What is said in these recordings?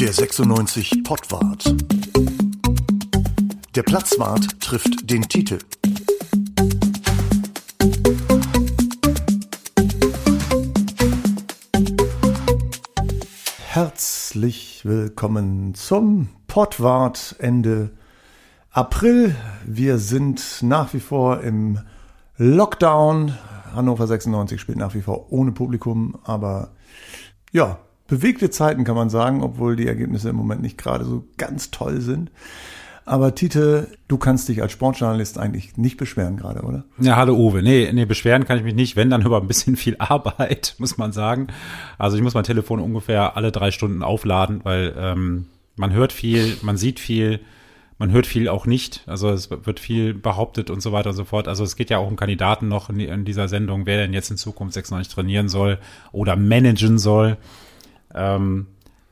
Der 96 Pottwart. Der Platzwart trifft den Titel. Herzlich willkommen zum Pottwart Ende April. Wir sind nach wie vor im Lockdown. Hannover 96 spielt nach wie vor ohne Publikum, aber ja, bewegte Zeiten kann man sagen, obwohl die Ergebnisse im Moment nicht gerade so ganz toll sind. Aber Tite, du kannst dich als Sportjournalist eigentlich nicht beschweren gerade, oder? Ja, hallo Uwe. Nee, nee, beschweren kann ich mich nicht, wenn dann über ein bisschen viel Arbeit, muss man sagen. Also ich muss mein Telefon ungefähr alle drei Stunden aufladen, weil ähm, man hört viel, man sieht viel, man hört viel auch nicht. Also es wird viel behauptet und so weiter und so fort. Also es geht ja auch um Kandidaten noch in, in dieser Sendung, wer denn jetzt in Zukunft 96 trainieren soll oder managen soll. Ähm,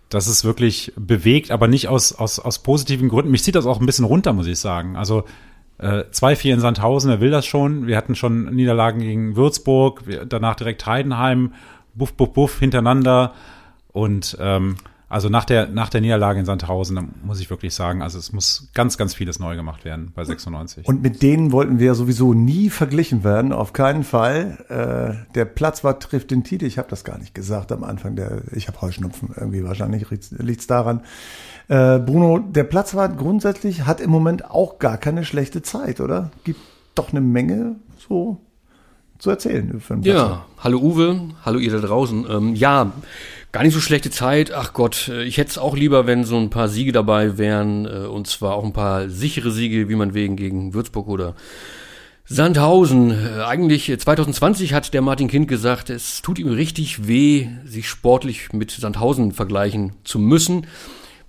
das ist wirklich bewegt, aber nicht aus, aus, aus positiven Gründen. Mich zieht das auch ein bisschen runter, muss ich sagen. Also äh, 2-4 in Sandhausen, wer will das schon? Wir hatten schon Niederlagen gegen Würzburg, danach direkt Heidenheim, buff, buff, buff hintereinander. Und ähm, also nach der, nach der Niederlage in Sandhausen, da muss ich wirklich sagen, also es muss ganz, ganz vieles neu gemacht werden bei 96. Und mit denen wollten wir sowieso nie verglichen werden, auf keinen Fall. Äh, der Platzwart trifft den Titel, ich habe das gar nicht gesagt am Anfang, der, ich habe Heuschnupfen, irgendwie wahrscheinlich liegt's daran. Äh, Bruno, der Platzwart grundsätzlich hat im Moment auch gar keine schlechte Zeit, oder? Gibt doch eine Menge so zu erzählen. ja, hallo Uwe, hallo ihr da draußen. Ähm, ja, Gar nicht so schlechte Zeit. Ach Gott, äh, ich hätte es auch lieber, wenn so ein paar Siege dabei wären. Äh, und zwar auch ein paar sichere Siege, wie man wegen gegen Würzburg oder Sandhausen. Äh, eigentlich 2020 hat der Martin Kind gesagt, es tut ihm richtig weh, sich sportlich mit Sandhausen vergleichen zu müssen.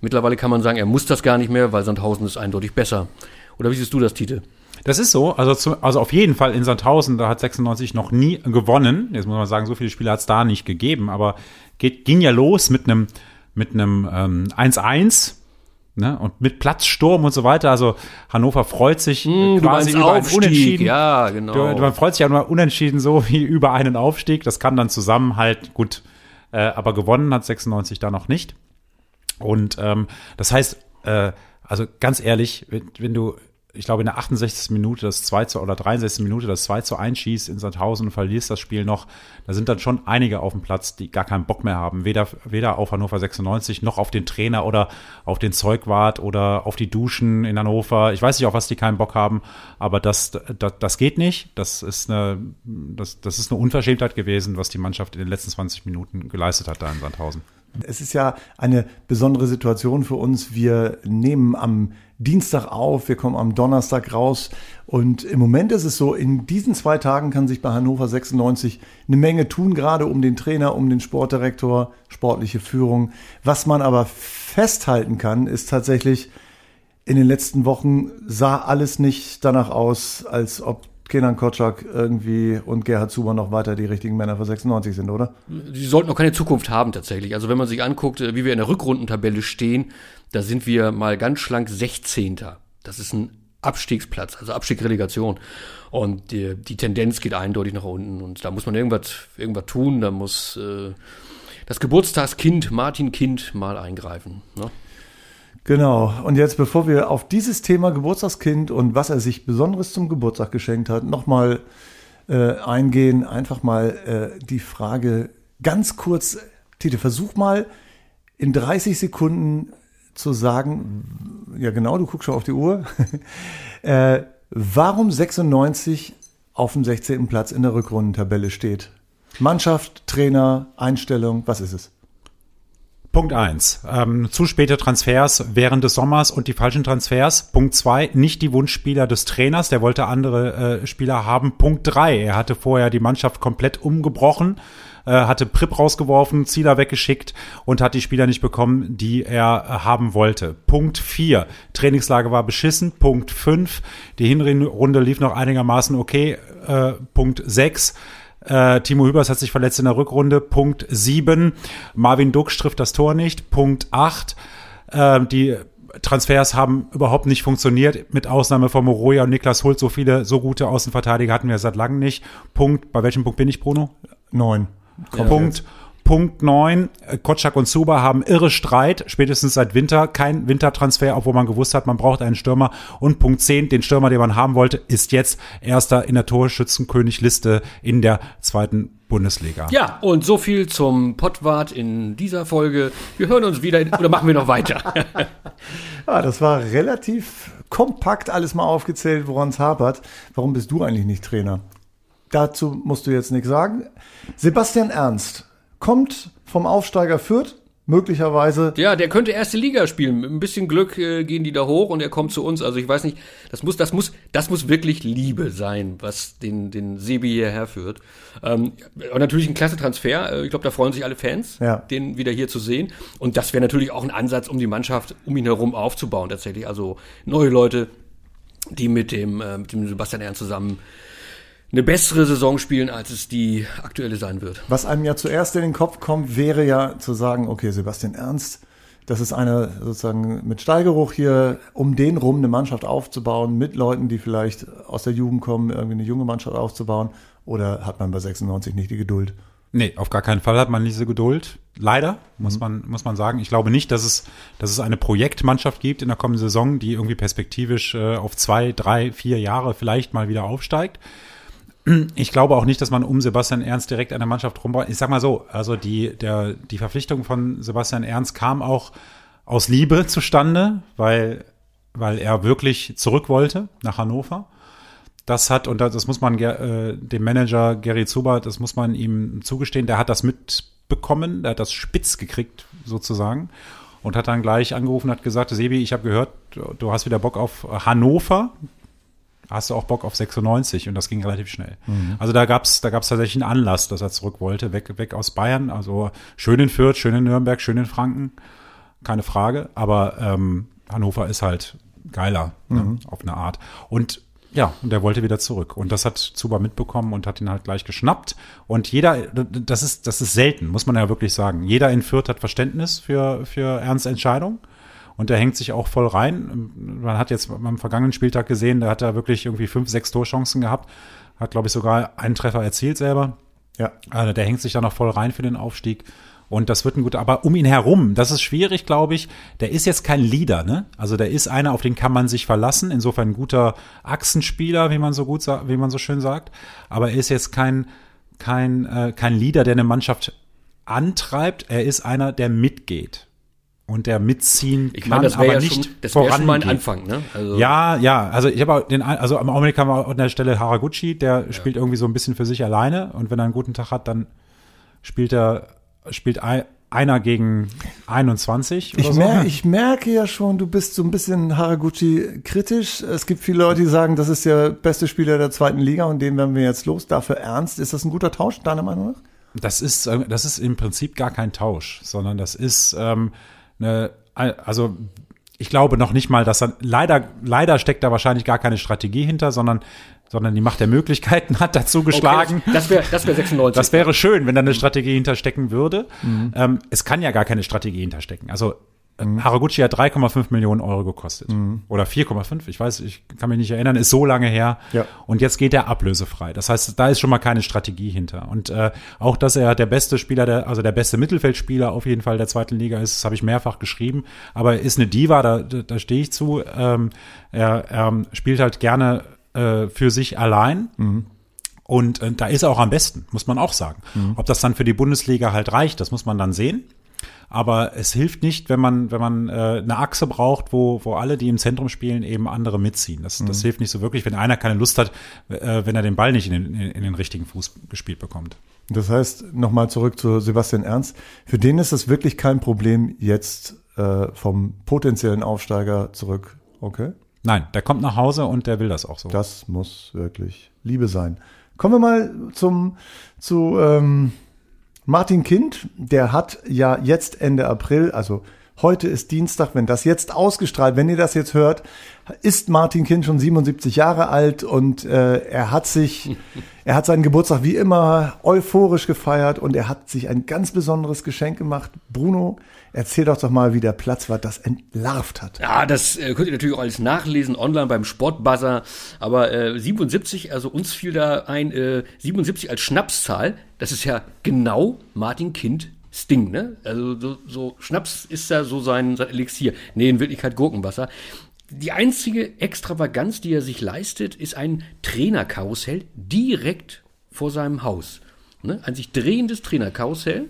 Mittlerweile kann man sagen, er muss das gar nicht mehr, weil Sandhausen ist eindeutig besser. Oder wie siehst du das, Tite? Das ist so. Also, zu, also auf jeden Fall in Sandhausen, da hat 96 noch nie gewonnen. Jetzt muss man sagen, so viele Spiele hat es da nicht gegeben, aber geht, ging ja los mit einem mit einem ähm, 1-1 ne? und mit Platzsturm und so weiter. Also Hannover freut sich mm, quasi über einen Unentschieden. Ja, genau. Man freut sich ja nur unentschieden so wie über einen Aufstieg. Das kann dann zusammen halt gut, äh, aber gewonnen hat 96 da noch nicht. Und ähm, das heißt, äh, also ganz ehrlich, wenn, wenn du ich glaube, in der 68. Minute das 2 zu, oder 63. Minute das 2 zu 1 schießt in Sandhausen und verlierst das Spiel noch. Da sind dann schon einige auf dem Platz, die gar keinen Bock mehr haben. Weder, weder auf Hannover 96 noch auf den Trainer oder auf den Zeugwart oder auf die Duschen in Hannover. Ich weiß nicht, auf was die keinen Bock haben, aber das, das, das geht nicht. Das ist eine, das, das ist eine Unverschämtheit gewesen, was die Mannschaft in den letzten 20 Minuten geleistet hat da in Sandhausen. Es ist ja eine besondere Situation für uns. Wir nehmen am Dienstag auf, wir kommen am Donnerstag raus. Und im Moment ist es so, in diesen zwei Tagen kann sich bei Hannover 96 eine Menge tun, gerade um den Trainer, um den Sportdirektor, sportliche Führung. Was man aber festhalten kann, ist tatsächlich, in den letzten Wochen sah alles nicht danach aus, als ob Kenan Kotschak irgendwie und Gerhard Zuber noch weiter die richtigen Männer für 96 sind, oder? Sie sollten noch keine Zukunft haben tatsächlich. Also wenn man sich anguckt, wie wir in der Rückrundentabelle stehen, da sind wir mal ganz schlank 16. Das ist ein Abstiegsplatz, also Abstiegsrelegation. Und die, die Tendenz geht eindeutig nach unten. Und da muss man irgendwas, irgendwas tun. Da muss äh, das Geburtstagskind Martin Kind mal eingreifen. Ne? Genau. Und jetzt, bevor wir auf dieses Thema Geburtstagskind und was er sich Besonderes zum Geburtstag geschenkt hat, nochmal äh, eingehen, einfach mal äh, die Frage ganz kurz, Tite, versuch mal in 30 Sekunden zu sagen, ja genau, du guckst schon auf die Uhr, äh, warum 96 auf dem 16. Platz in der Rückrundentabelle steht. Mannschaft, Trainer, Einstellung, was ist es? Punkt eins: ähm, zu späte Transfers während des Sommers und die falschen Transfers. Punkt zwei: nicht die Wunschspieler des Trainers, der wollte andere äh, Spieler haben. Punkt drei: er hatte vorher die Mannschaft komplett umgebrochen, äh, hatte Prip rausgeworfen, Zieler weggeschickt und hat die Spieler nicht bekommen, die er äh, haben wollte. Punkt vier: Trainingslage war beschissen. Punkt fünf: die Hinrunde lief noch einigermaßen okay. Äh, Punkt sechs: äh, Timo Hübers hat sich verletzt in der Rückrunde. Punkt 7. Marvin Dux trifft das Tor nicht. Punkt 8. Äh, die Transfers haben überhaupt nicht funktioniert, mit Ausnahme von Moroja und Niklas Hult. So viele, so gute Außenverteidiger hatten wir seit langem nicht. Punkt. Bei welchem Punkt bin ich, Bruno? Neun. Punkt. Punkt 9, äh, Kotschak und Zuba haben irre Streit, spätestens seit Winter, kein Wintertransfer, obwohl man gewusst hat, man braucht einen Stürmer. Und Punkt 10, den Stürmer, den man haben wollte, ist jetzt erster in der Torschützenkönigliste in der zweiten Bundesliga. Ja, und so viel zum Pottwart in dieser Folge. Wir hören uns wieder, in, oder machen wir noch weiter? ja, das war relativ kompakt alles mal aufgezählt, woran es hapert. Warum bist du eigentlich nicht Trainer? Dazu musst du jetzt nichts sagen. Sebastian Ernst kommt vom Aufsteiger Fürth, möglicherweise. Ja, der könnte erste Liga spielen. Mit ein bisschen Glück äh, gehen die da hoch und er kommt zu uns. Also ich weiß nicht, das muss, das muss, das muss wirklich Liebe sein, was den, den Sebi hierher führt. Ähm, und natürlich ein klasse Transfer. Äh, ich glaube, da freuen sich alle Fans, ja. den wieder hier zu sehen. Und das wäre natürlich auch ein Ansatz, um die Mannschaft um ihn herum aufzubauen, tatsächlich. Also neue Leute, die mit dem, äh, mit dem Sebastian Ernst zusammen eine bessere Saison spielen, als es die aktuelle sein wird. Was einem ja zuerst in den Kopf kommt, wäre ja zu sagen, okay, Sebastian Ernst, das ist einer sozusagen mit Steigeruch hier, um den rum eine Mannschaft aufzubauen, mit Leuten, die vielleicht aus der Jugend kommen, irgendwie eine junge Mannschaft aufzubauen. Oder hat man bei 96 nicht die Geduld? Nee, auf gar keinen Fall hat man diese Geduld. Leider, muss mhm. man, muss man sagen. Ich glaube nicht, dass es, dass es eine Projektmannschaft gibt in der kommenden Saison, die irgendwie perspektivisch äh, auf zwei, drei, vier Jahre vielleicht mal wieder aufsteigt. Ich glaube auch nicht, dass man um Sebastian Ernst direkt eine Mannschaft rumbaut. Ich sag mal so, also die, der, die Verpflichtung von Sebastian Ernst kam auch aus Liebe zustande, weil, weil er wirklich zurück wollte nach Hannover. Das hat, und das muss man äh, dem Manager Gary Zuber, das muss man ihm zugestehen, der hat das mitbekommen, der hat das spitz gekriegt, sozusagen. Und hat dann gleich angerufen, hat gesagt, Sebi, ich habe gehört, du hast wieder Bock auf Hannover hast du auch Bock auf 96 und das ging relativ schnell. Mhm. Also da gab's da gab's tatsächlich einen Anlass, dass er zurück wollte, weg, weg aus Bayern. Also schön in Fürth, schön in Nürnberg, schön in Franken, keine Frage. Aber ähm, Hannover ist halt geiler ne, mhm. ne, auf eine Art. Und ja, und er wollte wieder zurück. Und das hat Zuba mitbekommen und hat ihn halt gleich geschnappt. Und jeder, das ist, das ist selten, muss man ja wirklich sagen. Jeder in Fürth hat Verständnis für, für Ernst Entscheidung. Und der hängt sich auch voll rein. Man hat jetzt am vergangenen Spieltag gesehen, da hat er wirklich irgendwie fünf, sechs Torchancen gehabt. Hat, glaube ich, sogar einen Treffer erzielt selber. Ja. Also der hängt sich da noch voll rein für den Aufstieg. Und das wird ein guter, aber um ihn herum, das ist schwierig, glaube ich. Der ist jetzt kein Leader, ne? Also der ist einer, auf den kann man sich verlassen. Insofern ein guter Achsenspieler, wie man so gut, wie man so schön sagt. Aber er ist jetzt kein, kein, äh, kein Leader, der eine Mannschaft antreibt. Er ist einer, der mitgeht und der mitziehen ich meine, das aber ja nicht schon, das wäre schon mal ein Anfang, ne? Also ja, ja, also ich habe den, also am Augenblick haben wir an der Stelle Haraguchi, der ja. spielt irgendwie so ein bisschen für sich alleine und wenn er einen guten Tag hat, dann spielt er, spielt ein, einer gegen 21 oder ich, so. Mer ich merke ja schon, du bist so ein bisschen Haraguchi kritisch. Es gibt viele Leute, die sagen, das ist der beste Spieler der zweiten Liga und den werden wir jetzt los. Dafür ernst. Ist das ein guter Tausch, deiner Meinung nach? Das ist, das ist im Prinzip gar kein Tausch, sondern das ist, ähm, eine, also ich glaube noch nicht mal, dass er leider leider steckt da wahrscheinlich gar keine Strategie hinter, sondern sondern die Macht der Möglichkeiten hat dazu geschlagen. Okay, das wäre das wäre 96. Das wäre schön, wenn da eine Strategie hinterstecken würde. Mhm. Ähm, es kann ja gar keine Strategie hinterstecken. Also Mhm. Haraguchi hat 3,5 Millionen Euro gekostet. Mhm. Oder 4,5, ich weiß, ich kann mich nicht erinnern, ist so lange her. Ja. Und jetzt geht er ablösefrei. Das heißt, da ist schon mal keine Strategie hinter. Und äh, auch, dass er der beste Spieler, der, also der beste Mittelfeldspieler auf jeden Fall der zweiten Liga ist, das habe ich mehrfach geschrieben. Aber er ist eine Diva, da, da stehe ich zu. Ähm, er, er spielt halt gerne äh, für sich allein. Mhm. Und äh, da ist er auch am besten, muss man auch sagen. Mhm. Ob das dann für die Bundesliga halt reicht, das muss man dann sehen. Aber es hilft nicht, wenn man, wenn man äh, eine Achse braucht, wo, wo alle, die im Zentrum spielen, eben andere mitziehen. Das, mhm. das hilft nicht so wirklich, wenn einer keine Lust hat, äh, wenn er den Ball nicht in den, in, in den richtigen Fuß gespielt bekommt. Das heißt, nochmal zurück zu Sebastian Ernst. Für den ist es wirklich kein Problem, jetzt äh, vom potenziellen Aufsteiger zurück. Okay? Nein, der kommt nach Hause und der will das auch so. Das muss wirklich Liebe sein. Kommen wir mal zum, zu, ähm, Martin Kind, der hat ja jetzt Ende April, also Heute ist Dienstag, wenn das jetzt ausgestrahlt, wenn ihr das jetzt hört, ist Martin Kind schon 77 Jahre alt und äh, er hat sich, er hat seinen Geburtstag wie immer euphorisch gefeiert und er hat sich ein ganz besonderes Geschenk gemacht. Bruno, erzähl doch doch mal, wie der Platzwart das entlarvt hat. Ja, das äh, könnt ihr natürlich auch alles nachlesen online beim Sportbuzzer. Aber äh, 77, also uns fiel da ein äh, 77 als Schnapszahl. Das ist ja genau Martin Kind Sting, ne? Also so, so Schnaps ist ja so sein, sein Elixier. Nee, in Wirklichkeit Gurkenwasser. Die einzige Extravaganz, die er sich leistet, ist ein Trainerkarussell direkt vor seinem Haus. Ne? Ein sich drehendes Trainerkarussell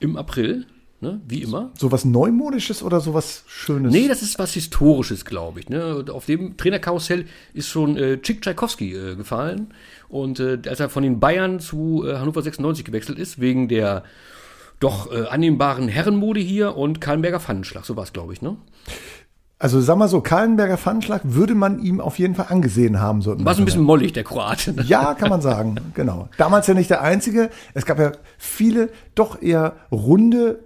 im April, ne? wie immer. Sowas Neumodisches oder sowas Schönes? Nee, das ist was Historisches, glaube ich. Ne? Auf dem Trainerkarussell ist schon äh, Chick Tchaikovsky äh, gefallen. Und äh, als er von den Bayern zu äh, Hannover 96 gewechselt ist, wegen der doch äh, annehmbaren Herrenmode hier und Kallenberger Pfannenschlag, so war es, glaube ich, ne? Also sag mal so, Kallenberger Pfannenschlag würde man ihm auf jeden Fall angesehen haben. So War so ein bisschen mollig, der Kroate. Ne? Ja, kann man sagen, genau. Damals ja nicht der einzige. Es gab ja viele doch eher runde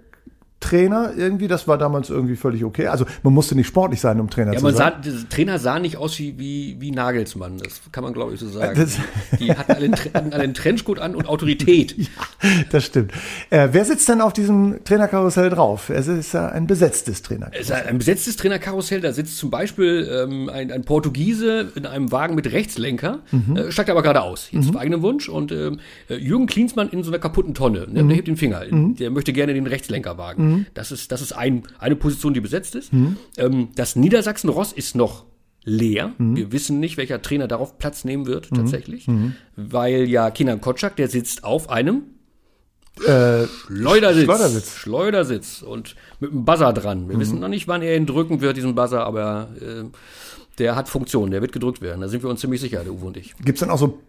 Trainer irgendwie. Das war damals irgendwie völlig okay. Also man musste nicht sportlich sein, um Trainer Ja, zu sein. sah, der Trainer sah nicht aus wie, wie, wie Nagelsmann, das kann man glaube ich so sagen. Das- Die hatten alle, hatten alle einen Trenchcoat an und Autorität. Das stimmt. Äh, wer sitzt denn auf diesem Trainerkarussell drauf? Es ist ja ein besetztes Es Trainerkarussell. ist ein besetztes Trainerkarussell, da sitzt zum Beispiel ähm, ein, ein Portugiese in einem Wagen mit Rechtslenker, äh, steigt aber gerade aus, jetzt auf eigenem Wunsch. Und ähm, äh, Jürgen Klinsmann in so einer kaputten Tonne, ne, der hebt den Finger, der möchte gerne den Rechtslenkerwagen. Das ist, das ist ein, eine Position, die besetzt ist. Ähm, das Niedersachsen-Ross ist noch leer. Wir wissen nicht, welcher Trainer darauf Platz nehmen wird, tatsächlich. Weil ja Kinan Kotschak, der sitzt auf einem Äh, Schleudersitz. Schleudersitz. Schleudersitz. Und mit einem Buzzer dran. Wir wissen noch nicht, wann er ihn drücken wird, diesen Buzzer, aber äh, der hat Funktion, der wird gedrückt werden. Da sind wir uns ziemlich sicher, der Uwe und ich. Gibt es dann auch so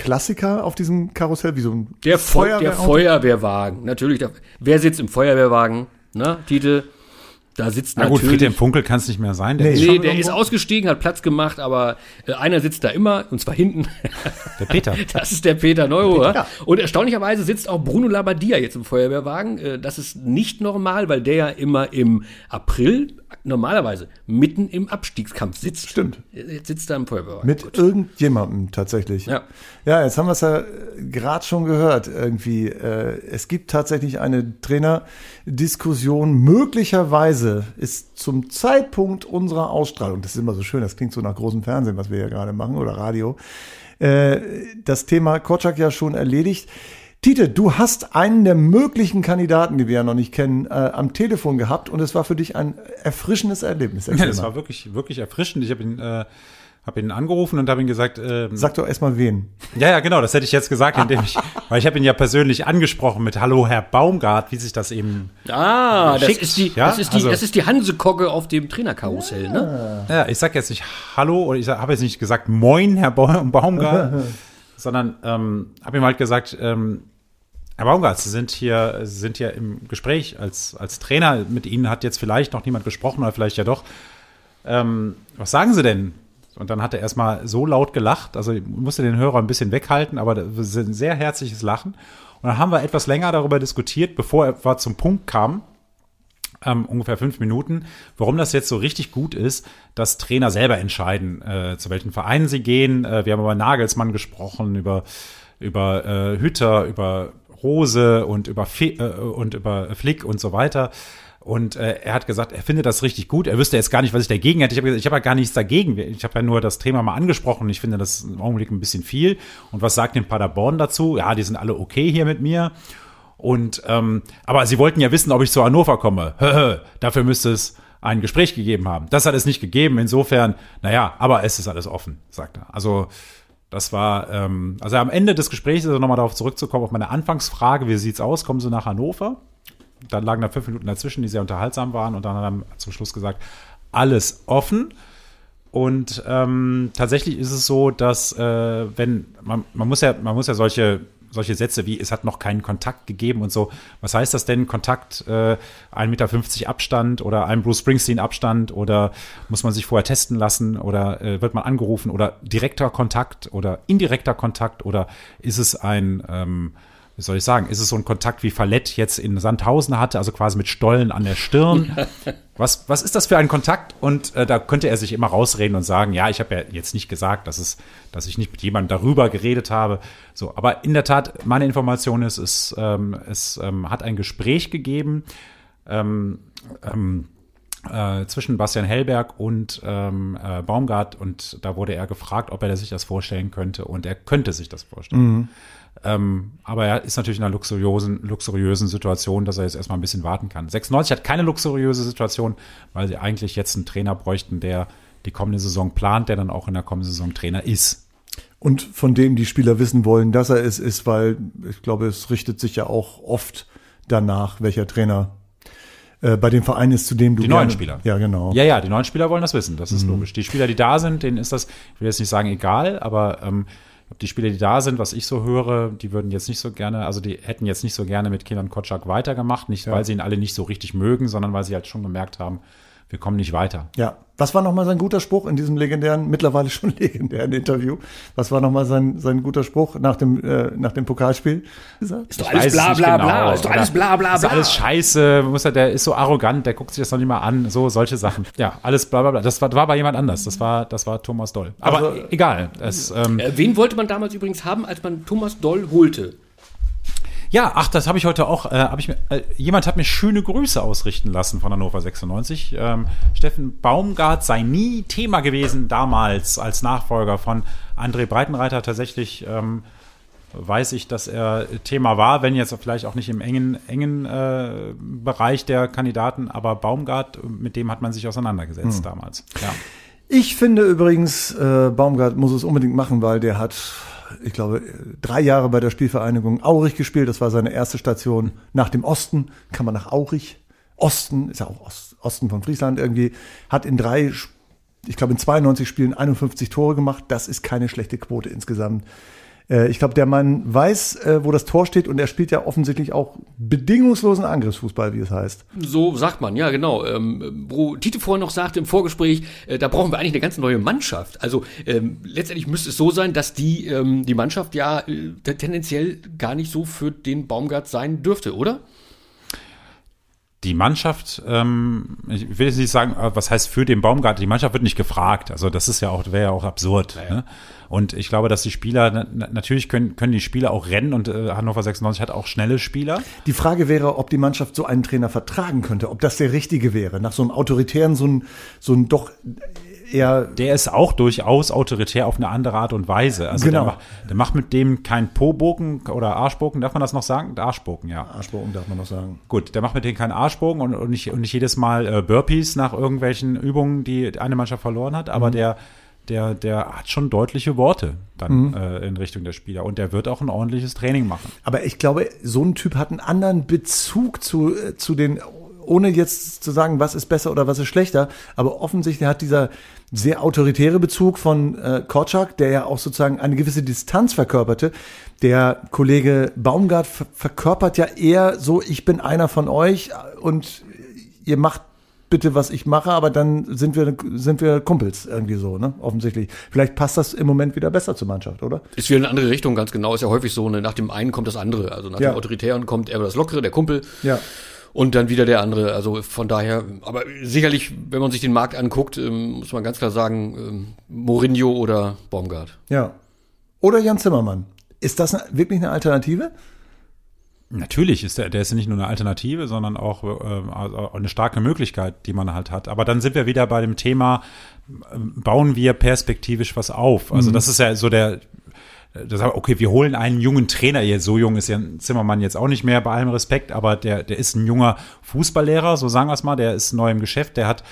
Klassiker auf diesem Karussell, wie so ein Der, Feu der? Feuerwehrwagen. Natürlich, der, wer sitzt im Feuerwehrwagen? Na, Tite? Da sitzt Na gut, natürlich. Friedhelm Funkel kann es nicht mehr sein. Der Nee. ist Nee, der ist ausgestiegen, hat Platz gemacht, aber äh, einer sitzt da immer, und zwar hinten. der Peter. Das ist der Peter Neurohr. Ja. Und erstaunlicherweise sitzt auch Bruno Labbadia jetzt im Feuerwehrwagen. Äh, Das ist nicht normal, weil der ja immer im April normalerweise mitten im Abstiegskampf sitzt. Stimmt. Jetzt sitzt er im Feuerwehrwagen. Mit irgendjemandem tatsächlich. Ja. Ja, jetzt haben wir es ja gerade schon gehört irgendwie. Äh, es gibt tatsächlich eine Trainerdiskussion. Möglicherweise ist zum Zeitpunkt unserer Ausstrahlung, das ist immer so schön, das klingt so nach großem Fernsehen, was wir hier gerade machen, oder Radio, äh, das Thema Kotschak ja schon erledigt. Tite, du hast einen der möglichen Kandidaten, die wir ja noch nicht kennen, äh, am Telefon gehabt und es war für dich ein erfrischendes Erlebnis. Ja, das war wirklich, wirklich erfrischend. Ich habe ihn, äh, hab ihn angerufen und habe ihm gesagt, ähm, Sag doch erstmal wen. ja, ja, genau, das hätte ich jetzt gesagt, indem ich, weil ich habe ihn ja persönlich angesprochen mit Hallo Herr Baumgart, wie sich das eben, Ah, das Schickt, ist die, ja, das ist die, also- das ist die Hansekogge auf dem Trainerkarussell, ne? ja, ich sag jetzt nicht Hallo oder ich habe jetzt nicht gesagt Moin Herr Baum, Baumgart, sondern ähm, habe ihm halt gesagt, ähm, Herr Baumgart, Sie sind hier, Sie sind hier im Gespräch als, als Trainer. Mit Ihnen hat jetzt vielleicht noch niemand gesprochen oder vielleicht ja doch. Ähm, was sagen Sie denn? Und dann hat er erstmal so laut gelacht, also musste den Hörer ein bisschen weghalten, aber das ist ein sehr herzliches Lachen. Und dann haben wir etwas länger darüber diskutiert, bevor er zum Punkt kam, ähm, ungefähr fünf Minuten, warum das jetzt so richtig gut ist, dass Trainer selber entscheiden, äh, zu welchen Vereinen sie gehen. Äh, wir haben über Nagelsmann gesprochen, über, über äh, Hütter, über Rose und über, Fe äh, und über Flick und so weiter. Und äh, er hat gesagt, er findet das richtig gut. Er wüsste jetzt gar nicht, was ich dagegen hätte. Ich habe ich habe ja gar nichts dagegen. Ich habe ja nur das Thema mal angesprochen. Ich finde das im Augenblick ein bisschen viel. Und was sagt denn Paderborn dazu? Ja, die sind alle okay hier mit mir. Und ähm, aber sie wollten ja wissen, ob ich zu Hannover komme. Dafür müsste es ein Gespräch gegeben haben. Das hat es nicht gegeben. Insofern, naja, aber es ist alles offen, sagt er. Also das war, ähm, also am Ende des Gesprächs, also nochmal darauf zurückzukommen, auf meine Anfangsfrage, wie sieht's aus? Kommen Sie nach Hannover? Dann lagen da fünf Minuten dazwischen, die sehr unterhaltsam waren und dann hat er zum Schluss gesagt, alles offen. Und ähm, tatsächlich ist es so, dass äh, wenn man, man muss ja, man muss ja solche solche Sätze wie es hat noch keinen Kontakt gegeben und so. Was heißt das denn? Kontakt, äh, 1,50 Meter Abstand oder ein Bruce Springsteen Abstand oder muss man sich vorher testen lassen oder äh, wird man angerufen oder direkter Kontakt oder indirekter Kontakt oder ist es ein ähm, wie soll ich sagen, ist es so ein Kontakt wie Fallett jetzt in Sandhausen hatte, also quasi mit Stollen an der Stirn? was, was ist das für ein Kontakt? Und äh, da könnte er sich immer rausreden und sagen, ja, ich habe ja jetzt nicht gesagt, dass es, dass ich nicht mit jemandem darüber geredet habe. So, aber in der Tat, meine Information ist, es, ähm, es ähm, hat ein Gespräch gegeben ähm, ähm, äh, zwischen Bastian Hellberg und ähm, äh, Baumgart und da wurde er gefragt, ob er sich das vorstellen könnte und er könnte sich das vorstellen. Mhm. Ähm, aber er ist natürlich in einer luxuriösen, luxuriösen Situation, dass er jetzt erstmal ein bisschen warten kann. 96 hat keine luxuriöse Situation, weil sie eigentlich jetzt einen Trainer bräuchten, der die kommende Saison plant, der dann auch in der kommenden Saison Trainer ist. Und von dem die Spieler wissen wollen, dass er es ist, weil ich glaube, es richtet sich ja auch oft danach, welcher Trainer äh, bei dem Verein ist, zu dem du Die neuen Spieler. Ja, genau. Ja, ja, die neuen Spieler wollen das wissen, das ist mhm. logisch. Die Spieler, die da sind, denen ist das, ich will jetzt nicht sagen egal, aber ähm, die Spieler, die da sind, was ich so höre, die würden jetzt nicht so gerne, also die hätten jetzt nicht so gerne mit Kindern Kotschak weitergemacht, nicht ja. weil sie ihn alle nicht so richtig mögen, sondern weil sie halt schon gemerkt haben, wir kommen nicht weiter. Ja. Was war nochmal sein guter Spruch in diesem legendären, mittlerweile schon legendären Interview? Was war nochmal sein, sein guter Spruch nach dem, äh, nach dem Pokalspiel? Ist doch alles bla bla genau. bla. Ist doch alles bla bla bla. Ist alles scheiße. Muss er, der ist so arrogant, der guckt sich das noch nicht mal an. So, solche Sachen. Ja, alles bla bla bla. Das war, war bei jemand anders. Das war, das war Thomas Doll. Aber also, egal. Es, ähm, äh, wen wollte man damals übrigens haben, als man Thomas Doll holte? Ja, ach, das habe ich heute auch. Äh, hab ich mir, äh, jemand hat mir schöne Grüße ausrichten lassen von Hannover 96. Ähm, Steffen Baumgart sei nie Thema gewesen damals als Nachfolger von André Breitenreiter. Tatsächlich ähm, weiß ich, dass er Thema war, wenn jetzt vielleicht auch nicht im engen, engen äh, Bereich der Kandidaten, aber Baumgart, mit dem hat man sich auseinandergesetzt hm. damals. Ja. Ich finde übrigens, äh, Baumgart muss es unbedingt machen, weil der hat ich glaube, drei Jahre bei der Spielvereinigung Aurich gespielt. Das war seine erste Station nach dem Osten. Kann man nach Aurich. Osten, ist ja auch Ost, Osten von Friesland irgendwie. Hat in drei, ich glaube in 92 Spielen 51 Tore gemacht. Das ist keine schlechte Quote insgesamt. Äh, ich glaube, der Mann weiß, äh, wo das Tor steht und er spielt ja offensichtlich auch bedingungslosen Angriffsfußball, wie es heißt. So sagt man, ja genau. Ähm, wo Tite vorhin noch sagte im Vorgespräch, äh, da brauchen wir eigentlich eine ganz neue Mannschaft. Also ähm, letztendlich müsste es so sein, dass die, ähm, die Mannschaft ja äh, tendenziell gar nicht so für den Baumgart sein dürfte, oder? die Mannschaft, ähm, ich will jetzt nicht sagen, was heißt für den Baumgart, die Mannschaft wird nicht gefragt. Also das ist ja auch, wäre ja auch absurd. Ja, ja. Ne? Und ich glaube, dass die Spieler, na, natürlich können, können die Spieler auch rennen und äh, Hannover 96 hat auch schnelle Spieler. Die Frage wäre, ob die Mannschaft so einen Trainer vertragen könnte, ob das der richtige wäre. Nach so einem autoritären, so ein, so ein doch eher. Der ist auch durchaus autoritär auf eine andere Art und Weise. Also genau. der, macht, der macht mit dem kein Po-Bogen oder Arschbogen, darf man das noch sagen? Arschbogen, ja. Arschbogen darf man noch sagen. Gut, der macht mit dem keinen Arschbogen und, und, nicht, und nicht jedes Mal äh, Burpees nach irgendwelchen Übungen, die eine Mannschaft verloren hat, aber mhm. der der, der hat schon deutliche Worte dann mhm. äh, in Richtung der Spieler und der wird auch ein ordentliches Training machen. Aber ich glaube, so ein Typ hat einen anderen Bezug zu, äh, zu den ohne jetzt zu sagen, was ist besser oder was ist schlechter, aber offensichtlich hat dieser sehr autoritäre Bezug von äh, Korczak, der ja auch sozusagen eine gewisse Distanz verkörperte. Der Kollege Baumgart verkörpert ja eher so, ich bin einer von euch und ihr macht bitte, was ich mache, aber dann sind wir, sind wir Kumpels irgendwie so, ne? Offensichtlich. Vielleicht passt das im Moment wieder besser zur Mannschaft, oder? Ist wieder eine andere Richtung, ganz genau. Ist ja häufig so, ne? nach dem einen kommt das andere. Also nach ja. dem Autoritären kommt eher das Lockere, der Kumpel. Ja und dann wieder der andere. Also von daher, aber sicherlich, wenn man sich den Markt anguckt, ähm, muss man ganz klar sagen, ähm, Mourinho oder Baumgart. Ja. Oder Jan Zimmermann. Ist das wirklich eine Alternative? Natürlich ist der, der ist nicht nur eine Alternative, sondern auch äh, eine starke Möglichkeit, die man halt hat. Aber dann sind wir wieder bei dem Thema, bauen wir perspektivisch was auf? Also mhm. das ist ja so der, das okay, wir holen einen jungen Trainer. Jetzt so jung ist ja Zimmermann jetzt auch nicht mehr, bei allem Respekt, aber der, der ist ein junger Fußballlehrer, so sagen wir es mal. Der ist neu im Geschäft. Der hat,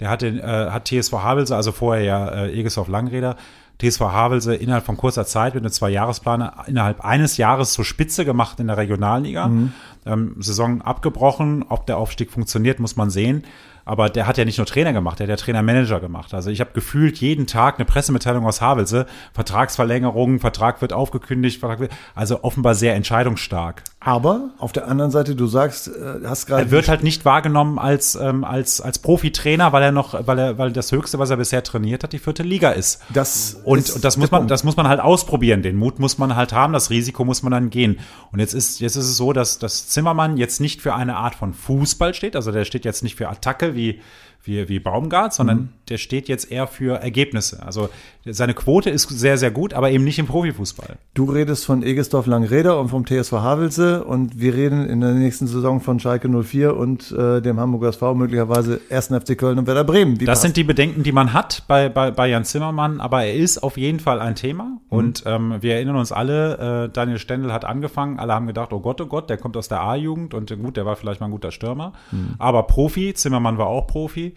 der hat, den, äh, hat TSV Havelse, also vorher ja äh, Egeshoff Langräder, TSV Havelse innerhalb von kurzer Zeit mit einem Zwei-Jahresplan innerhalb eines Jahres zur Spitze gemacht in der Regionalliga. Mhm. Ähm, Saison abgebrochen. Ob der Aufstieg funktioniert, muss man sehen. Aber der hat ja nicht nur Trainer gemacht, der hat ja Trainer-Manager gemacht. Also ich habe gefühlt jeden Tag eine Pressemitteilung aus Havelse, Vertragsverlängerung, Vertrag wird aufgekündigt, Vertrag wird, also offenbar sehr entscheidungsstark. Aber auf der anderen Seite, du sagst, äh, hast gerade. Er wird halt nicht wahrgenommen als, ähm, als, als Profitrainer, weil er noch, weil er, weil das Höchste, was er bisher trainiert hat, die vierte Liga ist. Das und, ist und das muss man, Punkt. das muss man halt ausprobieren. Den Mut muss man halt haben, das Risiko muss man dann gehen. Und jetzt ist, jetzt ist es so, dass, dass Zimmermann jetzt nicht für eine Art von Fußball steht. Also der steht jetzt nicht für Attacke wie, wie, wie Baumgart, sondern der steht jetzt eher für Ergebnisse. Also seine Quote ist sehr, sehr gut, aber eben nicht im Profifußball. Du redest von Egestorf Langreder und vom TSV Havelse und wir reden in der nächsten Saison von Schalke 04 und äh, dem Hamburger SV möglicherweise 1. FC Köln und Werder Bremen. Wie Das passt? sind die Bedenken, die man hat bei, bei, bei Jan Zimmermann, aber er ist auf jeden Fall ein Thema. Und ähm, wir erinnern uns alle, äh, Daniel Stendel hat angefangen, alle haben gedacht, oh Gott, oh Gott, der kommt aus der A-Jugend und äh, gut, der war vielleicht mal ein guter Stürmer. Aber Profi, Zimmermann war auch Profi.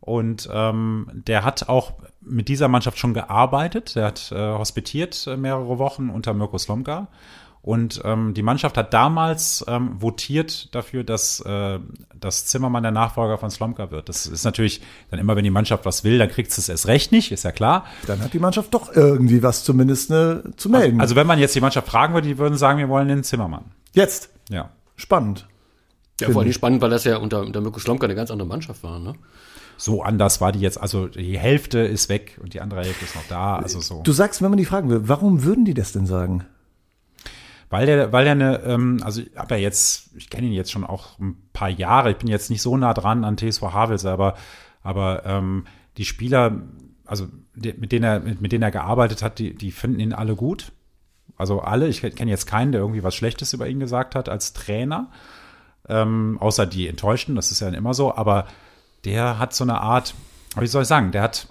Und ähm, der hat auch mit dieser Mannschaft schon gearbeitet. Der hat äh, hospitiert äh, mehrere Wochen unter Mirko Slomka. Und ähm, die Mannschaft hat damals ähm, votiert dafür, dass, äh, dass Zimmermann der Nachfolger von Slomka wird. Das ist natürlich dann immer, wenn die Mannschaft was will, dann kriegt sie es erst recht nicht, ist ja klar. Dann hat die Mannschaft doch irgendwie was zumindest ne, zu melden. Also wenn man jetzt die Mannschaft fragen würde, die würden sagen, wir wollen den Zimmermann. Jetzt. Ja. Spannend. Ja, vor allem spannend, weil das ja unter, unter Mirko Slomka eine ganz andere Mannschaft war, ne? So anders war die jetzt, also die Hälfte ist weg und die andere Hälfte ist noch da. Also so. Du sagst, wenn man die fragen will, warum würden die das denn sagen? Weil der, weil der eine, ähm, also ich habe ja jetzt, ich kenne ihn jetzt schon auch ein paar Jahre, ich bin jetzt nicht so nah dran an TSV Havelse, aber, aber ähm, die Spieler, also die, mit denen er, mit, mit denen er gearbeitet hat, die, die finden ihn alle gut. Also alle, ich kenne jetzt keinen, der irgendwie was Schlechtes über ihn gesagt hat als Trainer. Ähm, außer die Enttäuschten, das ist ja immer so, aber der hat so eine Art, wie soll ich sagen, der hat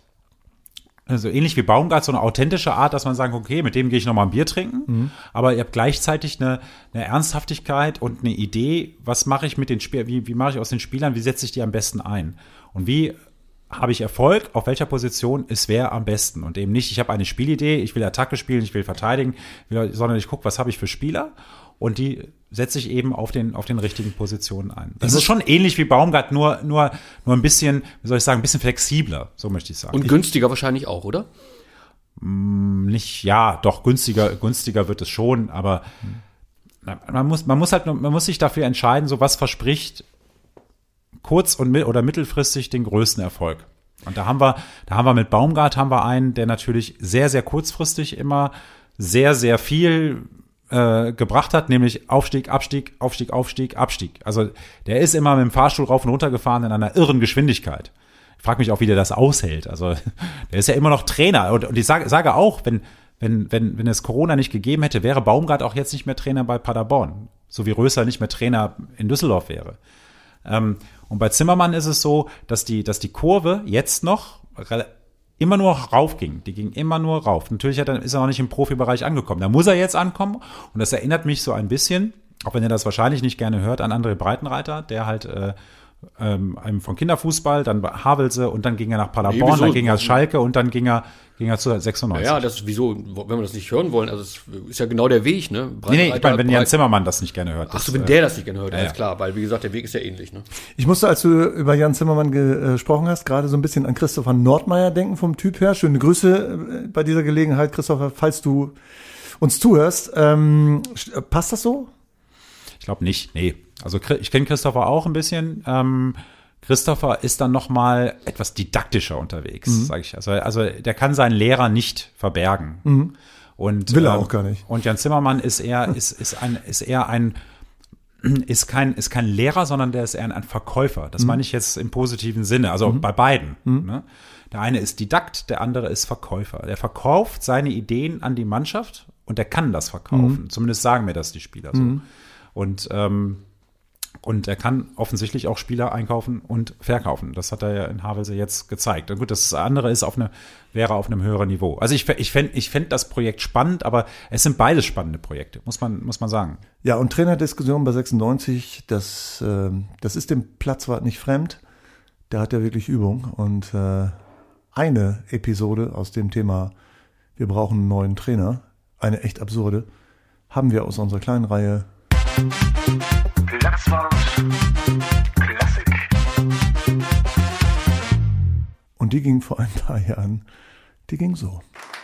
also ähnlich wie Baumgart, so eine authentische Art, dass man sagt, okay, mit dem gehe ich nochmal ein Bier trinken, aber ihr habt gleichzeitig eine, eine Ernsthaftigkeit und eine Idee, was mache ich mit den Spielern, wie, wie mache ich aus den Spielern, wie setze ich die am besten ein? Und wie habe ich Erfolg, auf welcher Position ist wer am besten? Und eben nicht, ich habe eine Spielidee, ich will Attacke spielen, ich will verteidigen, sondern ich gucke, was habe ich für Spieler und die setze ich eben auf den, auf den richtigen Positionen ein. Das ist schon ähnlich wie Baumgart, nur, nur, nur ein bisschen, wie soll ich sagen, ein bisschen flexibler, so möchte ich sagen. Und günstiger wahrscheinlich auch, oder? nicht, ja, doch, günstiger, günstiger wird es schon, aber man muss, man muss halt, man muss sich dafür entscheiden, so was verspricht kurz- und oder mittelfristig den größten Erfolg. Und da haben wir, da haben wir mit Baumgart haben wir einen, der natürlich sehr, sehr kurzfristig immer sehr, sehr viel äh, gebracht hat, nämlich Aufstieg, Abstieg, Aufstieg, Aufstieg, Abstieg. Also der ist immer mit dem Fahrstuhl rauf und runter gefahren in einer irren Geschwindigkeit. Ich frage mich auch, wie der das aushält. Also der ist ja immer noch Trainer. Und, und ich sage, sage auch, wenn, wenn, wenn, wenn es Corona nicht gegeben hätte, wäre Baumgart auch jetzt nicht mehr Trainer bei Paderborn. So wie Röser nicht mehr Trainer in Düsseldorf wäre. Ähm, und bei Zimmermann ist es so, dass die, dass die Kurve jetzt noch rela- immer nur raufging. Die ging immer nur rauf. Natürlich hat er, ist er noch nicht im Profibereich angekommen. Da muss er jetzt ankommen. Und das erinnert mich so ein bisschen, auch wenn er das wahrscheinlich nicht gerne hört, an André Breitenreiter, der halt äh, ähm, einem von Kinderfußball, dann bei Havelse und dann ging er nach Paderborn, wieso? dann ging er Schalke und dann ging er, ging er zu 96. Ja, das ist wieso, wenn wir das nicht hören wollen, also es ist ja genau der Weg, ne? nee, nee, ich meine, wenn Jan Breit- Zimmermann das nicht gerne hört. Ach so, das, wenn äh, der das nicht gerne hört, ja, alles ja. klar, weil wie gesagt, der Weg ist ja ähnlich, ne? Ich musste, als du über Jan Zimmermann äh, gesprochen hast, gerade so ein bisschen an Christopher Nordmeier denken vom Typ her. Schöne Grüße äh, bei dieser Gelegenheit, Christopher, falls du uns zuhörst. Ähm, st- äh, passt das so? Ich glaube nicht, nee. Also ich kenne Christopher auch ein bisschen. Ähm, Christopher ist dann noch mal etwas didaktischer unterwegs, Mhm. sage ich. Also, also der kann seinen Lehrer nicht verbergen. Und, Mhm. Will er ähm, auch gar nicht. Und Jan Zimmermann ist eher, ist, ist ein, ist eher ein, ist kein, ist kein Lehrer, sondern der ist eher ein, ein Verkäufer. Mhm. Das meine ich jetzt im positiven Sinne, also bei beiden. Ne? Der eine ist Didakt, der andere ist Verkäufer. Der verkauft seine Ideen an die Mannschaft und der kann das Mhm. verkaufen. Zumindest sagen mir das die Spieler so. Und, ähm, und er kann offensichtlich auch Spieler einkaufen und verkaufen. Das hat er ja in Havelse jetzt gezeigt. Und gut, das andere ist auf eine, wäre auf einem höheren Niveau. Also ich, ich fände ich fänd das Projekt spannend, aber es sind beides spannende Projekte, muss man, muss man sagen. Ja, und Trainerdiskussion bei 96, das, ähm, das ist dem Platzwart nicht fremd. Der hat ja wirklich Übung. Und äh, eine Episode aus dem Thema, wir brauchen einen neuen Trainer, eine echt absurde, haben wir aus unserer kleinen Reihe. Und die ging vor ein paar Jahren, die ging so.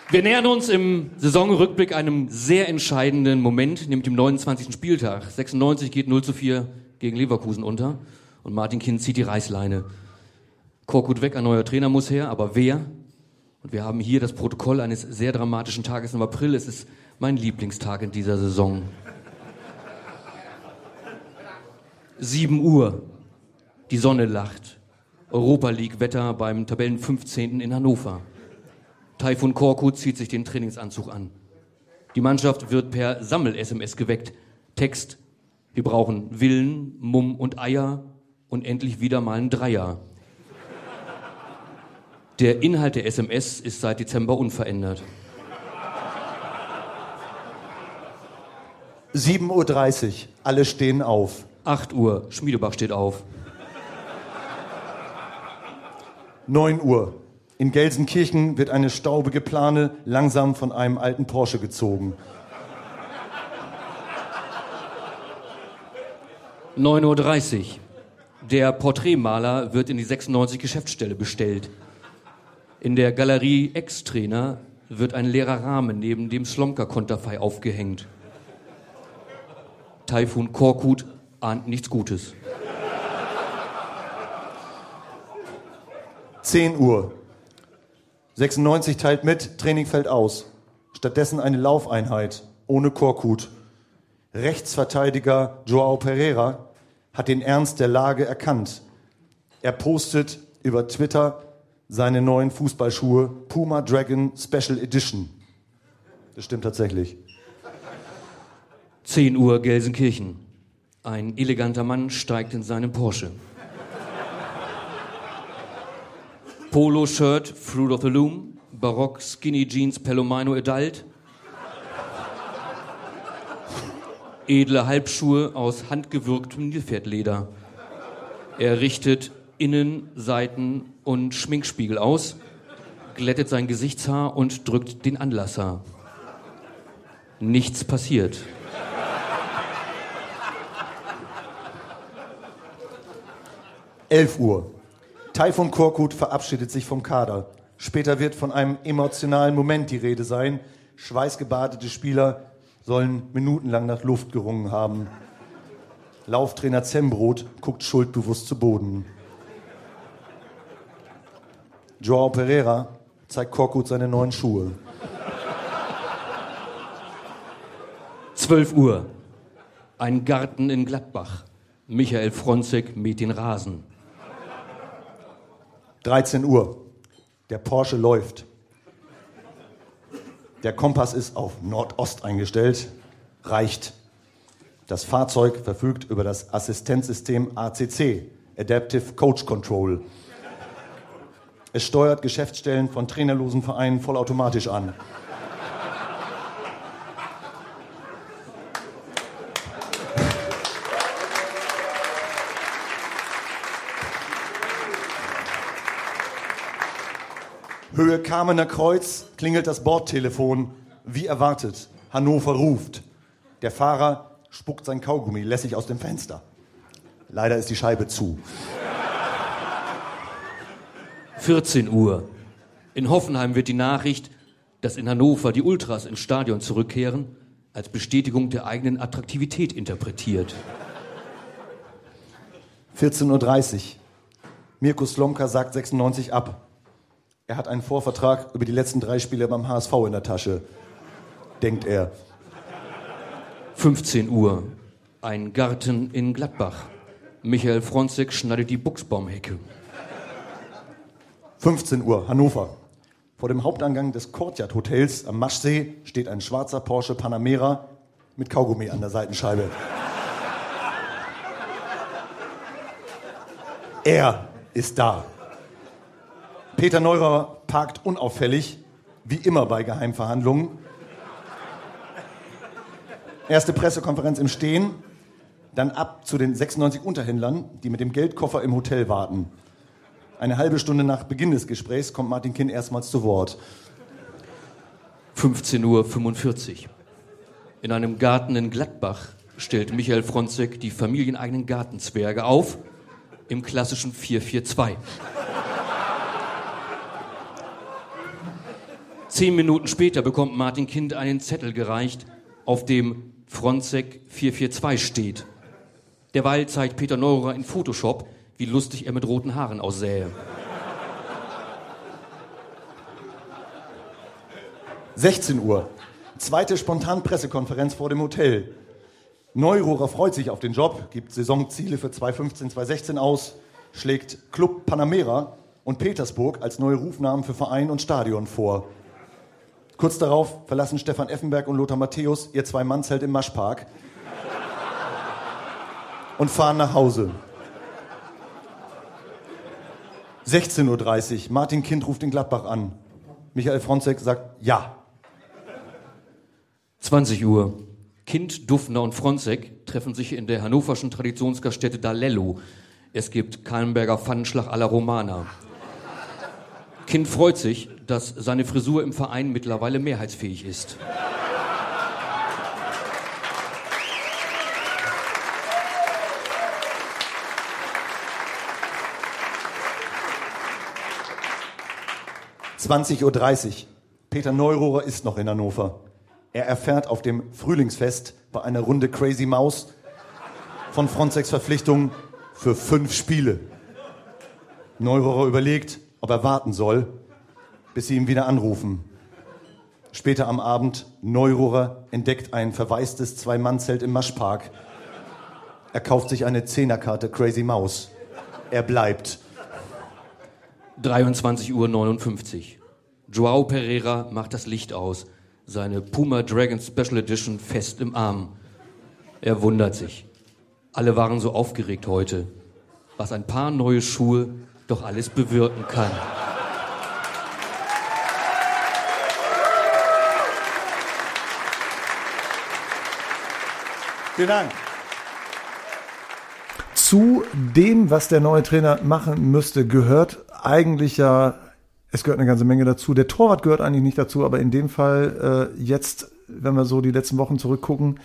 Wir nähern uns im Saisonrückblick einem sehr entscheidenden Moment, nämlich dem 29. Spieltag. 96 geht 0 zu 4 gegen Leverkusen unter und Martin Kind zieht die Reißleine. Korkut weg, ein neuer Trainer muss her, aber wer? Und wir haben hier das Protokoll eines sehr dramatischen Tages im April. Es ist mein Lieblingstag in dieser Saison. 7 Uhr. Die Sonne lacht. Europa League Wetter beim Tabellen 15. in Hannover. Taifun Korkut zieht sich den Trainingsanzug an. Die Mannschaft wird per Sammel-SMS geweckt. Text, wir brauchen Willen, Mumm und Eier und endlich wieder mal ein Dreier. Der Inhalt der SMS ist seit Dezember unverändert. 7.30 Uhr, alle stehen auf. 8 Uhr, Schmiedebach steht auf. 9 Uhr, in Gelsenkirchen wird eine staubige Plane langsam von einem alten Porsche gezogen. 9.30 Uhr. Der Porträtmaler wird in die 96 Geschäftsstelle bestellt. In der Galerie Ex-Trainer wird ein leerer Rahmen neben dem Slomka-Konterfei aufgehängt. Taifun Korkut ahnt nichts Gutes. 10 Uhr. 96 teilt mit, Training fällt aus. Stattdessen eine Laufeinheit ohne Korkut. Rechtsverteidiger Joao Pereira hat den Ernst der Lage erkannt. Er postet über Twitter seine neuen Fußballschuhe Puma Dragon Special Edition. Das stimmt tatsächlich. 10 Uhr Gelsenkirchen. Ein eleganter Mann steigt in seinen Porsche. Polo-Shirt, Fruit of the Loom, Barock Skinny Jeans Pelomino Adult, edle Halbschuhe aus handgewürgtem Nilpferdleder. Er richtet Innen-, Seiten- und Schminkspiegel aus, glättet sein Gesichtshaar und drückt den Anlasser. Nichts passiert. Elf Uhr. Taifun Korkut verabschiedet sich vom Kader. Später wird von einem emotionalen Moment die Rede sein. Schweißgebadete Spieler sollen minutenlang nach Luft gerungen haben. Lauftrainer Zembrot guckt schuldbewusst zu Boden. Joao Pereira zeigt Korkut seine neuen Schuhe. 12 Uhr. Ein Garten in Gladbach. Michael Fronzek mäht den Rasen. 13 Uhr. Der Porsche läuft. Der Kompass ist auf Nordost eingestellt. Reicht. Das Fahrzeug verfügt über das Assistenzsystem ACC, Adaptive Coach Control. Es steuert Geschäftsstellen von trainerlosen Vereinen vollautomatisch an. Höhe Kamener Kreuz klingelt das Bordtelefon. Wie erwartet, Hannover ruft. Der Fahrer spuckt sein Kaugummi lässig aus dem Fenster. Leider ist die Scheibe zu. 14 Uhr. In Hoffenheim wird die Nachricht, dass in Hannover die Ultras ins Stadion zurückkehren, als Bestätigung der eigenen Attraktivität interpretiert. 14.30 Uhr. Mirko Slomka sagt 96 ab. Er hat einen Vorvertrag über die letzten drei Spiele beim HSV in der Tasche, denkt er. 15 Uhr. Ein Garten in Gladbach. Michael Fronzek schneidet die Buchsbaumhecke. 15 Uhr, Hannover. Vor dem Haupteingang des Courtyard Hotels am Maschsee steht ein schwarzer Porsche Panamera mit Kaugummi an der Seitenscheibe. Er ist da. Peter Neurer parkt unauffällig, wie immer bei Geheimverhandlungen. Erste Pressekonferenz im Stehen, dann ab zu den 96 Unterhändlern, die mit dem Geldkoffer im Hotel warten. Eine halbe Stunde nach Beginn des Gesprächs kommt Martin Kinn erstmals zu Wort. 15.45 Uhr. In einem Garten in Gladbach stellt Michael Fronzek die familieneigenen Gartenzwerge auf im klassischen 442. Zehn Minuten später bekommt Martin Kind einen Zettel gereicht, auf dem Frontsec 442 steht. Derweil zeigt Peter Neurer in Photoshop, wie lustig er mit roten Haaren aussähe. 16 Uhr. Zweite Spontanpressekonferenz vor dem Hotel. Neurohrer freut sich auf den Job, gibt Saisonziele für 2015, 2016 aus, schlägt Club Panamera und Petersburg als neue Rufnamen für Verein und Stadion vor. Kurz darauf verlassen Stefan Effenberg und Lothar Matthäus ihr Zwei-Mann-Zelt im Maschpark und fahren nach Hause. 16.30 Uhr. Martin Kind ruft in Gladbach an. Michael Fronzek sagt ja. 20 Uhr. Kind, Dufner und Fronzek treffen sich in der hannoverschen Traditionsgaststätte Dalello. Es gibt Kallenberger Pfannenschlag la Romana. Kind freut sich, dass seine Frisur im Verein mittlerweile mehrheitsfähig ist. Zwanzig Uhr. dreißig. Peter Neurohrer ist noch in Hannover. Er erfährt auf dem Frühlingsfest bei einer Runde Crazy Maus von Frontex Verpflichtung für fünf Spiele. Neurohrer überlegt, ob er warten soll, bis sie ihn wieder anrufen. Später am Abend, Neurohrer entdeckt ein verwaistes Zwei-Mann-Zelt im Maschpark. Er kauft sich eine Zehnerkarte Crazy Maus. Er bleibt. 23.59 Uhr. Joao Pereira macht das Licht aus. Seine Puma Dragon Special Edition fest im Arm. Er wundert sich. Alle waren so aufgeregt heute, was ein paar neue Schuhe doch alles bewirken kann. Vielen Dank. Zu dem, was der neue Trainer machen müsste, gehört eigentlich ja, es gehört eine ganze Menge dazu. Der Torwart gehört eigentlich nicht dazu, aber in dem Fall äh, jetzt, wenn wir so die letzten Wochen zurückgucken,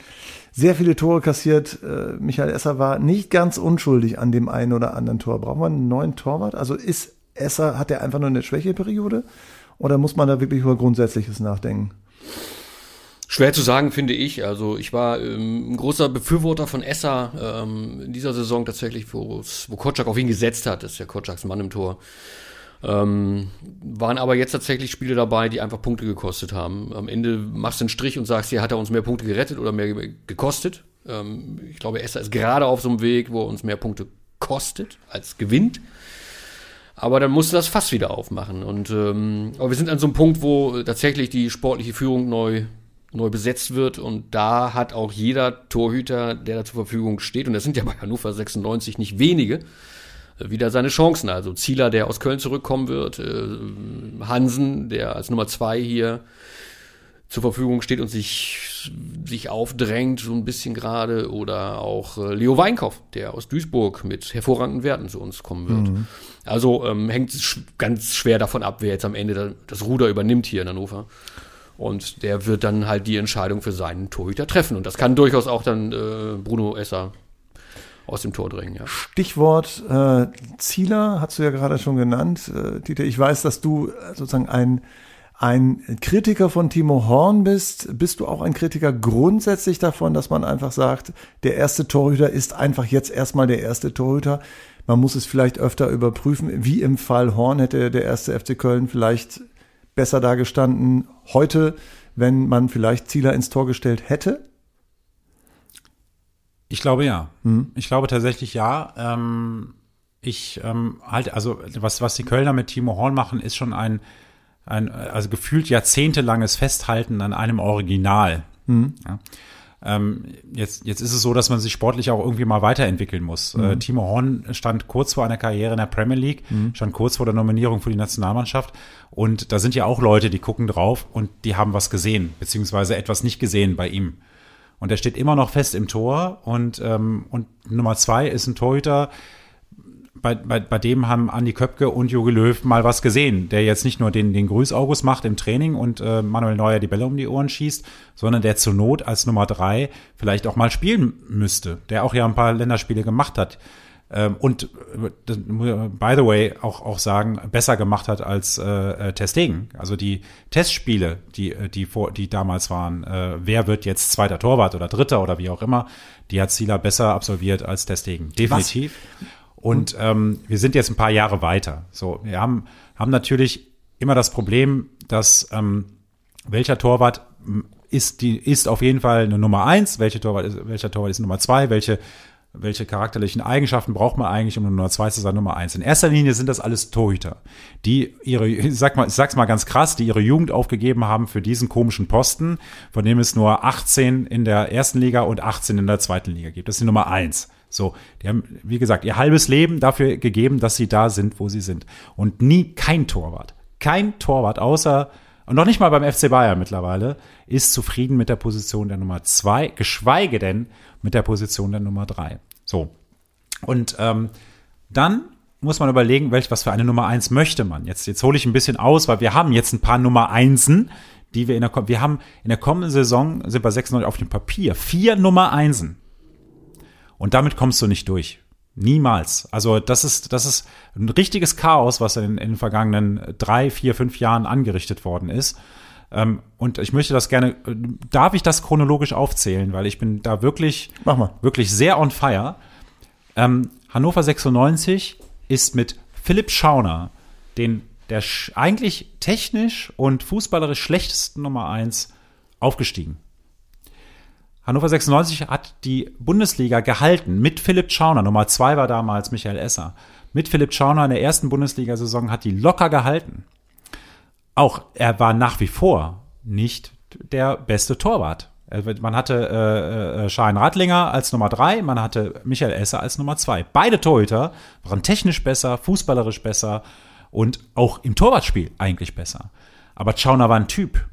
sehr viele Tore kassiert. Äh, Michael Esser war nicht ganz unschuldig an dem einen oder anderen Tor. Brauchen wir einen neuen Torwart? Also ist Esser, hat er einfach nur eine Schwächeperiode? Oder muss man da wirklich über Grundsätzliches nachdenken? Schwer zu sagen, finde ich. Also ich war ähm, ein großer Befürworter von Esser ähm, in dieser Saison tatsächlich, wo, wo Kotschak auf ihn gesetzt hat. Das ist ja Kotschaks Mann im Tor. Ähm, waren aber jetzt tatsächlich Spiele dabei, die einfach Punkte gekostet haben. Am Ende machst du einen Strich und sagst, hier hat er uns mehr Punkte gerettet oder mehr gekostet. Ähm, ich glaube, Esser ist gerade auf so einem Weg, wo er uns mehr Punkte kostet als gewinnt. Aber dann musst du das Fass wieder aufmachen. Und ähm, aber wir sind an so einem Punkt, wo tatsächlich die sportliche Führung neu neu besetzt wird und da hat auch jeder Torhüter, der da zur Verfügung steht, und das sind ja bei Hannover 96 nicht wenige, wieder seine Chancen. Also Zieler, der aus Köln zurückkommen wird, äh, Hansen, der als Nummer zwei hier zur Verfügung steht und sich, sich aufdrängt, so ein bisschen gerade, oder auch äh, Leo Weinkauf, der aus Duisburg mit hervorragenden Werten zu uns kommen wird. Mhm. Also ähm, hängt sch ganz schwer davon ab, wer jetzt am Ende das Ruder übernimmt hier in Hannover. Und der wird dann halt die Entscheidung für seinen Torhüter treffen. Und das kann durchaus auch dann äh, Bruno Esser aus dem Tor drängen. Ja. Stichwort äh, Zieler hast du ja gerade schon genannt. Äh, Dieter, ich weiß, dass du äh, sozusagen ein, ein Kritiker von Timo Horn bist. Bist du auch ein Kritiker grundsätzlich davon, dass man einfach sagt, der erste Torhüter ist einfach jetzt erstmal der erste Torhüter? Man muss es vielleicht öfter überprüfen. Wie im Fall Horn hätte der erste FC Köln vielleicht besser dagestanden heute, wenn man vielleicht Zieler ins Tor gestellt hätte? Ich glaube ja. Hm. Ich glaube tatsächlich ja. Ähm, ich ähm, halt, also was, was die Kölner mit Timo Horn machen, ist schon ein, ein also gefühlt jahrzehntelanges Festhalten an einem Original. Hm. Ja. Ähm, jetzt, jetzt ist es so, dass man sich sportlich auch irgendwie mal weiterentwickeln muss. Mhm. Äh, Timo Horn stand kurz vor einer Karriere in der Premier League, mhm. stand kurz vor der Nominierung für die Nationalmannschaft. Und da sind ja auch Leute, die gucken drauf und die haben was gesehen, beziehungsweise etwas nicht gesehen bei ihm. Und er steht immer noch fest im Tor. Und, ähm, und Nummer zwei ist ein Torhüter, bei, bei, bei dem haben Andi Köpke und Jogi Löw mal was gesehen, der jetzt nicht nur den, den Grüßaugus macht im Training und äh, Manuel Neuer die Bälle um die Ohren schießt, sondern der zur Not als Nummer drei vielleicht auch mal spielen müsste, der auch ja ein paar Länderspiele gemacht hat ähm, und äh, by the way auch auch sagen besser gemacht hat als äh, äh, Testegen. Also die Testspiele, die äh, die vor die damals waren, äh, wer wird jetzt zweiter Torwart oder dritter oder wie auch immer, die hat Zieler besser absolviert als Testegen, definitiv. Was? Und ähm, wir sind jetzt ein paar Jahre weiter. So, wir haben haben natürlich immer das Problem, dass ähm, welcher Torwart ist die ist auf jeden Fall eine Nummer eins, welche Torwart ist, welcher Torwart ist Nummer zwei, welche welche charakterlichen Eigenschaften braucht man eigentlich, um Nummer zwei zu sein, Nummer eins. In erster Linie sind das alles Torhüter, die ihre, ich sag mal, ich sag's mal ganz krass, die ihre Jugend aufgegeben haben für diesen komischen Posten, von dem es nur 18 in der ersten Liga und 18 in der zweiten Liga gibt. Das ist die Nummer eins. So, die haben, wie gesagt, ihr halbes Leben dafür gegeben, dass sie da sind, wo sie sind. Und nie kein Torwart. Kein Torwart, außer und noch nicht mal beim FC Bayern mittlerweile, ist zufrieden mit der Position der Nummer zwei, geschweige denn mit der Position der Nummer drei. So. Und ähm, dann muss man überlegen, welch, was für eine Nummer eins möchte man. Jetzt, jetzt hole ich ein bisschen aus, weil wir haben jetzt ein paar Nummer Einsen, die wir in der, wir haben in der kommenden Saison, sind bei 96 auf dem Papier, vier Nummer Einsen. Und damit kommst du nicht durch. Niemals. Also das ist, das ist ein richtiges Chaos, was in, in den vergangenen drei, vier, fünf Jahren angerichtet worden ist. Ähm, und ich möchte das gerne, darf ich das chronologisch aufzählen, weil ich bin da wirklich, Mach mal. wirklich sehr on fire. Ähm, Hannover 96 ist mit Philipp Schauner, den der eigentlich technisch und fußballerisch schlechtesten Nummer eins, aufgestiegen. Hannover 96 hat die Bundesliga gehalten mit Philipp Schauner. Nummer zwei war damals Michael Esser. Mit Philipp Schauner in der ersten Bundesliga-Saison hat die locker gehalten. Auch er war nach wie vor nicht der beste Torwart. Man hatte äh, äh, Schein Radlinger als Nummer drei, man hatte Michael Esser als Nummer zwei. Beide Torhüter waren technisch besser, fußballerisch besser und auch im Torwartspiel eigentlich besser. Aber Schauner war ein Typ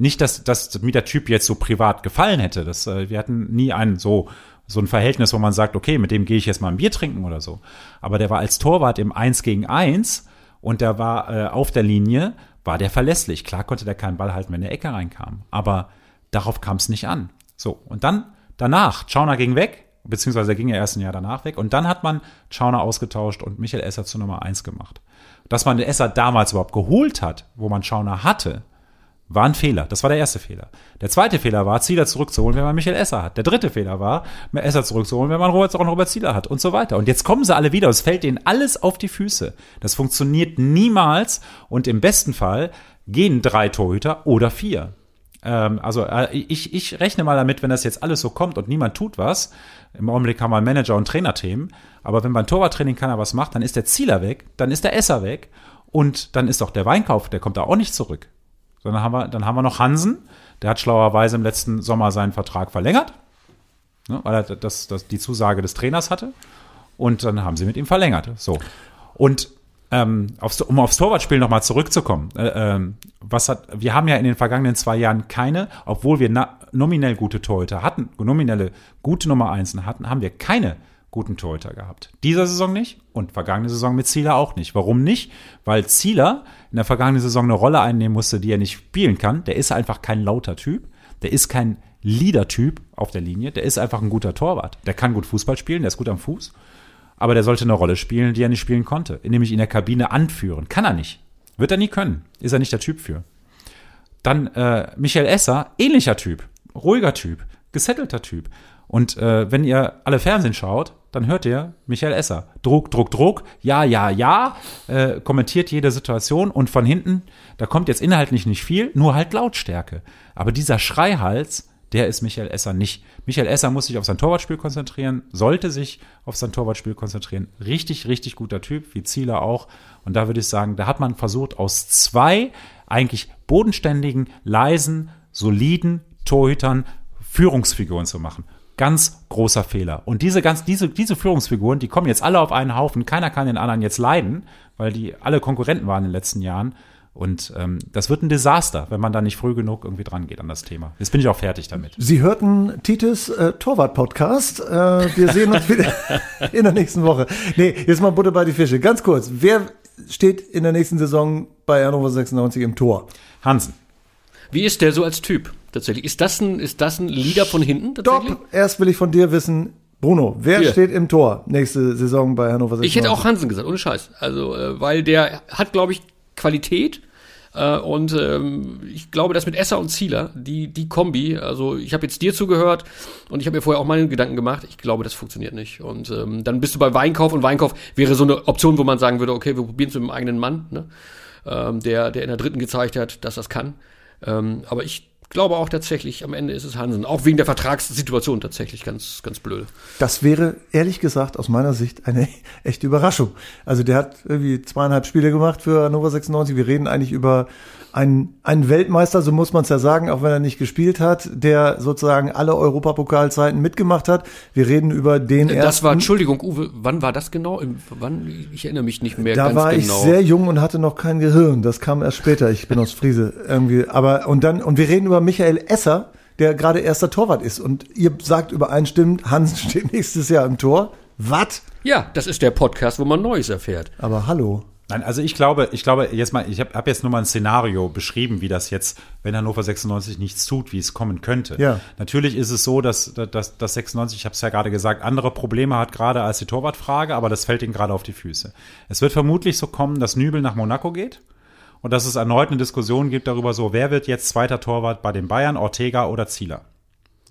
nicht, dass, dass mir der Typ jetzt so privat gefallen hätte. Das, äh, wir hatten nie ein so, so ein Verhältnis, wo man sagt, okay, mit dem gehe ich jetzt mal ein Bier trinken oder so. Aber der war als Torwart im Eins gegen Eins und der war äh, auf der Linie, war der verlässlich. Klar konnte der keinen Ball halten, wenn der Ecke reinkam. Aber darauf kam es nicht an. So, und dann danach, Schauner ging weg, beziehungsweise er ging ja erst ein Jahr danach weg. Und dann hat man Schauner ausgetauscht und Michael Esser zu Nummer eins gemacht. Dass man den Esser damals überhaupt geholt hat, wo man Schauner hatte, war ein Fehler. Das war der erste Fehler. Der zweite Fehler war, Zieler zurückzuholen, wenn man Michael Esser hat. Der dritte Fehler war, Esser zurückzuholen, wenn man Robert, auch Robert Zieler hat und so weiter. Und jetzt kommen sie alle wieder. Es fällt ihnen alles auf die Füße. Das funktioniert niemals. Und im besten Fall gehen drei Torhüter oder vier. Ähm, also äh, ich, ich rechne mal damit, wenn das jetzt alles so kommt und niemand tut was. Im Augenblick haben wir Manager- und Trainerthemen. Aber wenn beim Torwarttraining keiner was macht, dann ist der Zieler weg, dann ist der Esser weg. Und dann ist auch der Weinkauf, der kommt da auch nicht zurück. Sondern haben wir, dann haben wir noch Hansen, der hat schlauerweise im letzten Sommer seinen Vertrag verlängert, ne, weil er das, das, die Zusage des Trainers hatte. Und dann haben sie mit ihm verlängert. So. Und ähm, aufs, um aufs Torwartspiel nochmal zurückzukommen, äh, ähm, was hat, wir haben ja in den vergangenen zwei Jahren keine, obwohl wir na, nominell gute Torhüter hatten, nominelle gute Nummer Einsen hatten, haben wir keine guten Torhüter gehabt. Dieser Saison nicht und vergangene Saison mit Zieler auch nicht. Warum nicht? Weil Zieler in der vergangenen Saison eine Rolle einnehmen musste, die er nicht spielen kann. Der ist einfach kein lauter Typ. Der ist kein Leader-Typ auf der Linie. Der ist einfach ein guter Torwart. Der kann gut Fußball spielen, der ist gut am Fuß. Aber der sollte eine Rolle spielen, die er nicht spielen konnte. Nämlich in der Kabine anführen. Kann er nicht. Wird er nie können. Ist er nicht der Typ für. Dann äh, Michael Esser, ähnlicher Typ. Ruhiger Typ. Gesettelter Typ. Und äh, wenn ihr alle Fernsehen schaut, dann hört ihr Michael Esser. Druck, Druck, Druck, ja, ja, ja, äh, kommentiert jede Situation und von hinten, da kommt jetzt inhaltlich nicht viel, nur halt Lautstärke. Aber dieser Schreihals, der ist Michael Esser nicht. Michael Esser muss sich auf sein Torwartspiel konzentrieren, sollte sich auf sein Torwartspiel konzentrieren. Richtig, richtig guter Typ, wie Zieler auch. Und da würde ich sagen, da hat man versucht, aus zwei eigentlich bodenständigen, leisen, soliden Torhütern Führungsfiguren zu machen. Ganz großer Fehler. Und diese ganz, diese, diese Führungsfiguren, die kommen jetzt alle auf einen Haufen. Keiner kann den anderen jetzt leiden, weil die alle Konkurrenten waren in den letzten Jahren. Und ähm, das wird ein Desaster, wenn man da nicht früh genug irgendwie dran geht an das Thema. Jetzt bin ich auch fertig damit. Sie hörten Titus äh, Torwart-Podcast. Äh, wir sehen uns wieder in der nächsten Woche. Nee, jetzt mal Butter bei die Fische. Ganz kurz, wer steht in der nächsten Saison bei Hannover 96 im Tor? Hansen. Wie ist der so als Typ? Tatsächlich. Ist das ein, ist das ein Leader von hinten? Stopp! Erst will ich von dir wissen, Bruno, wer Hier. steht im Tor nächste Saison bei Hannover 96? Ich hätte auch Hansen gesagt, ohne Scheiß. Also, äh, weil der hat, glaube ich, Qualität. Äh, und ähm, ich glaube, dass mit Esser und Zieler, die, die Kombi, also ich habe jetzt dir zugehört und ich habe mir vorher auch meine Gedanken gemacht, ich glaube, das funktioniert nicht. Und ähm, dann bist du bei Weinkauf und Weinkauf wäre so eine Option, wo man sagen würde, okay, wir probieren es mit dem eigenen Mann, ne? ähm, der, der in der dritten gezeigt hat, dass das kann. Ähm, aber ich glaube auch tatsächlich, am Ende ist es Hansen. Auch wegen der Vertragssituation tatsächlich ganz, ganz blöd. Das wäre ehrlich gesagt aus meiner Sicht eine echte Überraschung. Also der hat irgendwie zweieinhalb Spiele gemacht für Hannover 96. Wir reden eigentlich über einen, einen Weltmeister, so muss man es ja sagen, auch wenn er nicht gespielt hat, der sozusagen alle Europapokalzeiten mitgemacht hat. Wir reden über den Das ersten. war, Entschuldigung, Uwe, wann war das genau? Wann, ich erinnere mich nicht mehr da ganz war genau. ich sehr jung und hatte noch kein Gehirn. Das kam erst später. Ich bin aus Friese irgendwie. Aber und dann und wir reden über Michael Esser, der gerade erster Torwart ist. Und ihr sagt übereinstimmend, Hansen steht nächstes Jahr im Tor. Was? Ja, das ist der Podcast, wo man Neues erfährt. Aber hallo. Nein, also ich glaube, ich glaube jetzt mal, ich habe hab jetzt nur mal ein Szenario beschrieben, wie das jetzt, wenn Hannover 96 nichts tut, wie es kommen könnte. Ja. Natürlich ist es so, dass, dass, dass 96, ich habe es ja gerade gesagt, andere Probleme hat gerade als die Torwartfrage, aber das fällt ihnen gerade auf die Füße. Es wird vermutlich so kommen, dass Nübel nach Monaco geht und dass es erneut eine Diskussion gibt darüber, so wer wird jetzt zweiter Torwart bei den Bayern, Ortega oder Zieler.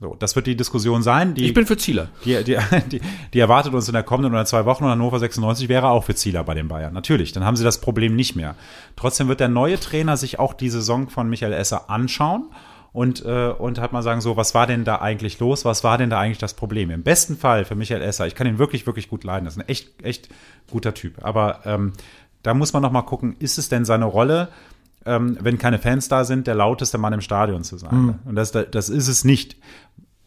So, das wird die Diskussion sein. Die, Ich bin für Zieler. die, die, die, die erwartet uns in der kommenden oder zwei Wochen und Hannover 96 wäre auch für Zieler bei den Bayern. Natürlich, dann haben sie das Problem nicht mehr. Trotzdem wird der neue Trainer sich auch die Saison von Michael Esser anschauen und, äh, und hat mal sagen, so, was war denn da eigentlich los? Was war denn da eigentlich das Problem? Im besten Fall für Michael Esser, ich kann ihn wirklich, wirklich gut leiden. Das ist ein echt, echt guter Typ. Aber ähm, da muss man noch mal gucken, ist es denn seine Rolle, ähm, wenn keine Fans da sind, der lauteste Mann im Stadion zu sein? Und das, das ist es nicht.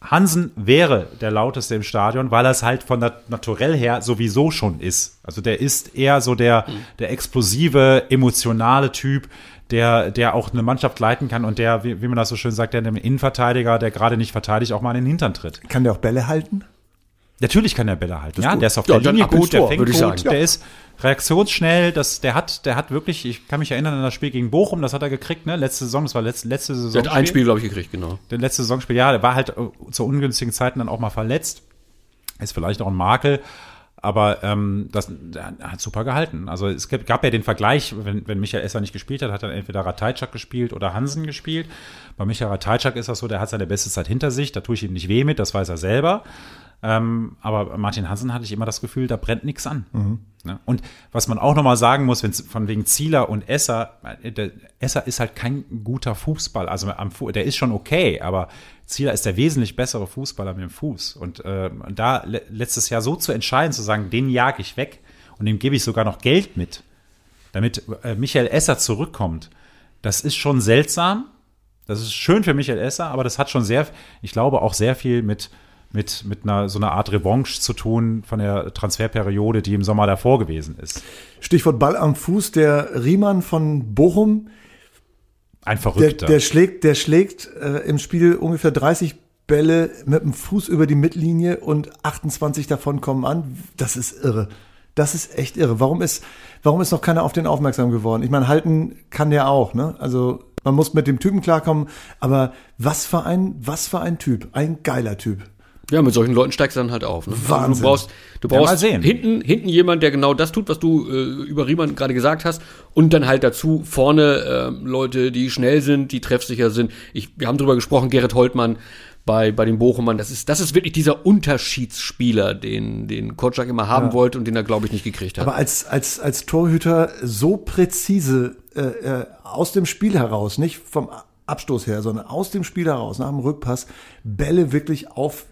Hansen wäre der lauteste im Stadion, weil er es halt von der Naturell her sowieso schon ist. Also der ist eher so der, der explosive, emotionale Typ, der, der auch eine Mannschaft leiten kann und der, wie, wie man das so schön sagt, der dem Innenverteidiger, der gerade nicht verteidigt, auch mal in den Hintern tritt. Kann der auch Bälle halten? Natürlich kann er Bälle halten. Ja, gut. der ist auf Ja, der Linie gut, der fängt würde ich gut, sagen. der ist reaktionsschnell, das, der hat, der hat wirklich, ich kann mich erinnern an das Spiel gegen Bochum, das hat er gekriegt, ne? Letzte Saison, das war letzte, letzte Saison. Der hat ein Spiel, glaube ich, gekriegt, genau. Der letzte Saisonspiel, ja, der war halt äh, zu ungünstigen Zeiten dann auch mal verletzt. Ist vielleicht auch ein Makel. Aber ähm, das der hat super gehalten. Also es gab, gab ja den Vergleich, wenn, wenn Michael Esser nicht gespielt hat, hat dann entweder Ratajczak gespielt oder Hansen gespielt. Bei Michael Ratajczak ist das so, der hat seine beste Zeit hinter sich, da tue ich ihm nicht weh mit, das weiß er selber. Ähm, aber Martin Hansen hatte ich immer das Gefühl, da brennt nichts an. Ne? Und was man auch nochmal sagen muss, wenn von wegen Zieler und Esser, äh, der, Esser ist halt kein guter Fußball. Also am Fu der ist schon okay, aber Zieler ist der wesentlich bessere Fußballer mit dem Fuß. Und äh, da le letztes Jahr so zu entscheiden, zu sagen, den jag ich weg und dem gebe ich sogar noch Geld mit, damit äh, Michael Esser zurückkommt, das ist schon seltsam. Das ist schön für Michael Esser, aber das hat schon sehr, ich glaube auch sehr viel mit mit, mit einer so einer Art Revanche zu tun von der Transferperiode, die im Sommer davor gewesen ist. Stichwort Ball am Fuß, der Riemann von Bochum, Ein der, Verrückter. der schlägt, der schlägt äh, im Spiel ungefähr 30 Bälle mit dem Fuß über die Mittellinie und 28 davon kommen an. Das ist irre. Das ist echt irre. Warum ist, warum ist noch keiner auf den aufmerksam geworden? Ich meine, halten kann der auch, ne? Also man muss mit dem Typen klarkommen, aber was für ein, was für ein Typ, ein geiler Typ. Ja, mit solchen Leuten steigst du dann halt auf. Ne? Also Wahnsinn. du brauchst, du Ja, brauchst sehen. hinten, hinten jemand, der genau das tut, was du äh, über Riemann gerade gesagt hast. Und dann halt dazu vorne äh, Leute, die schnell sind, die treffsicher sind. Ich, wir haben drüber gesprochen, Gerrit Holtmann bei, bei den Bochumern. Das ist, das ist wirklich dieser Unterschiedsspieler, den, den Kotschak immer haben wollte und den er, glaube ich, nicht gekriegt hat. Aber als, als, als Torhüter so präzise äh, äh, aus dem Spiel heraus, nicht vom Abstoß her, sondern aus dem Spiel heraus, nach dem Rückpass, Bälle wirklich auf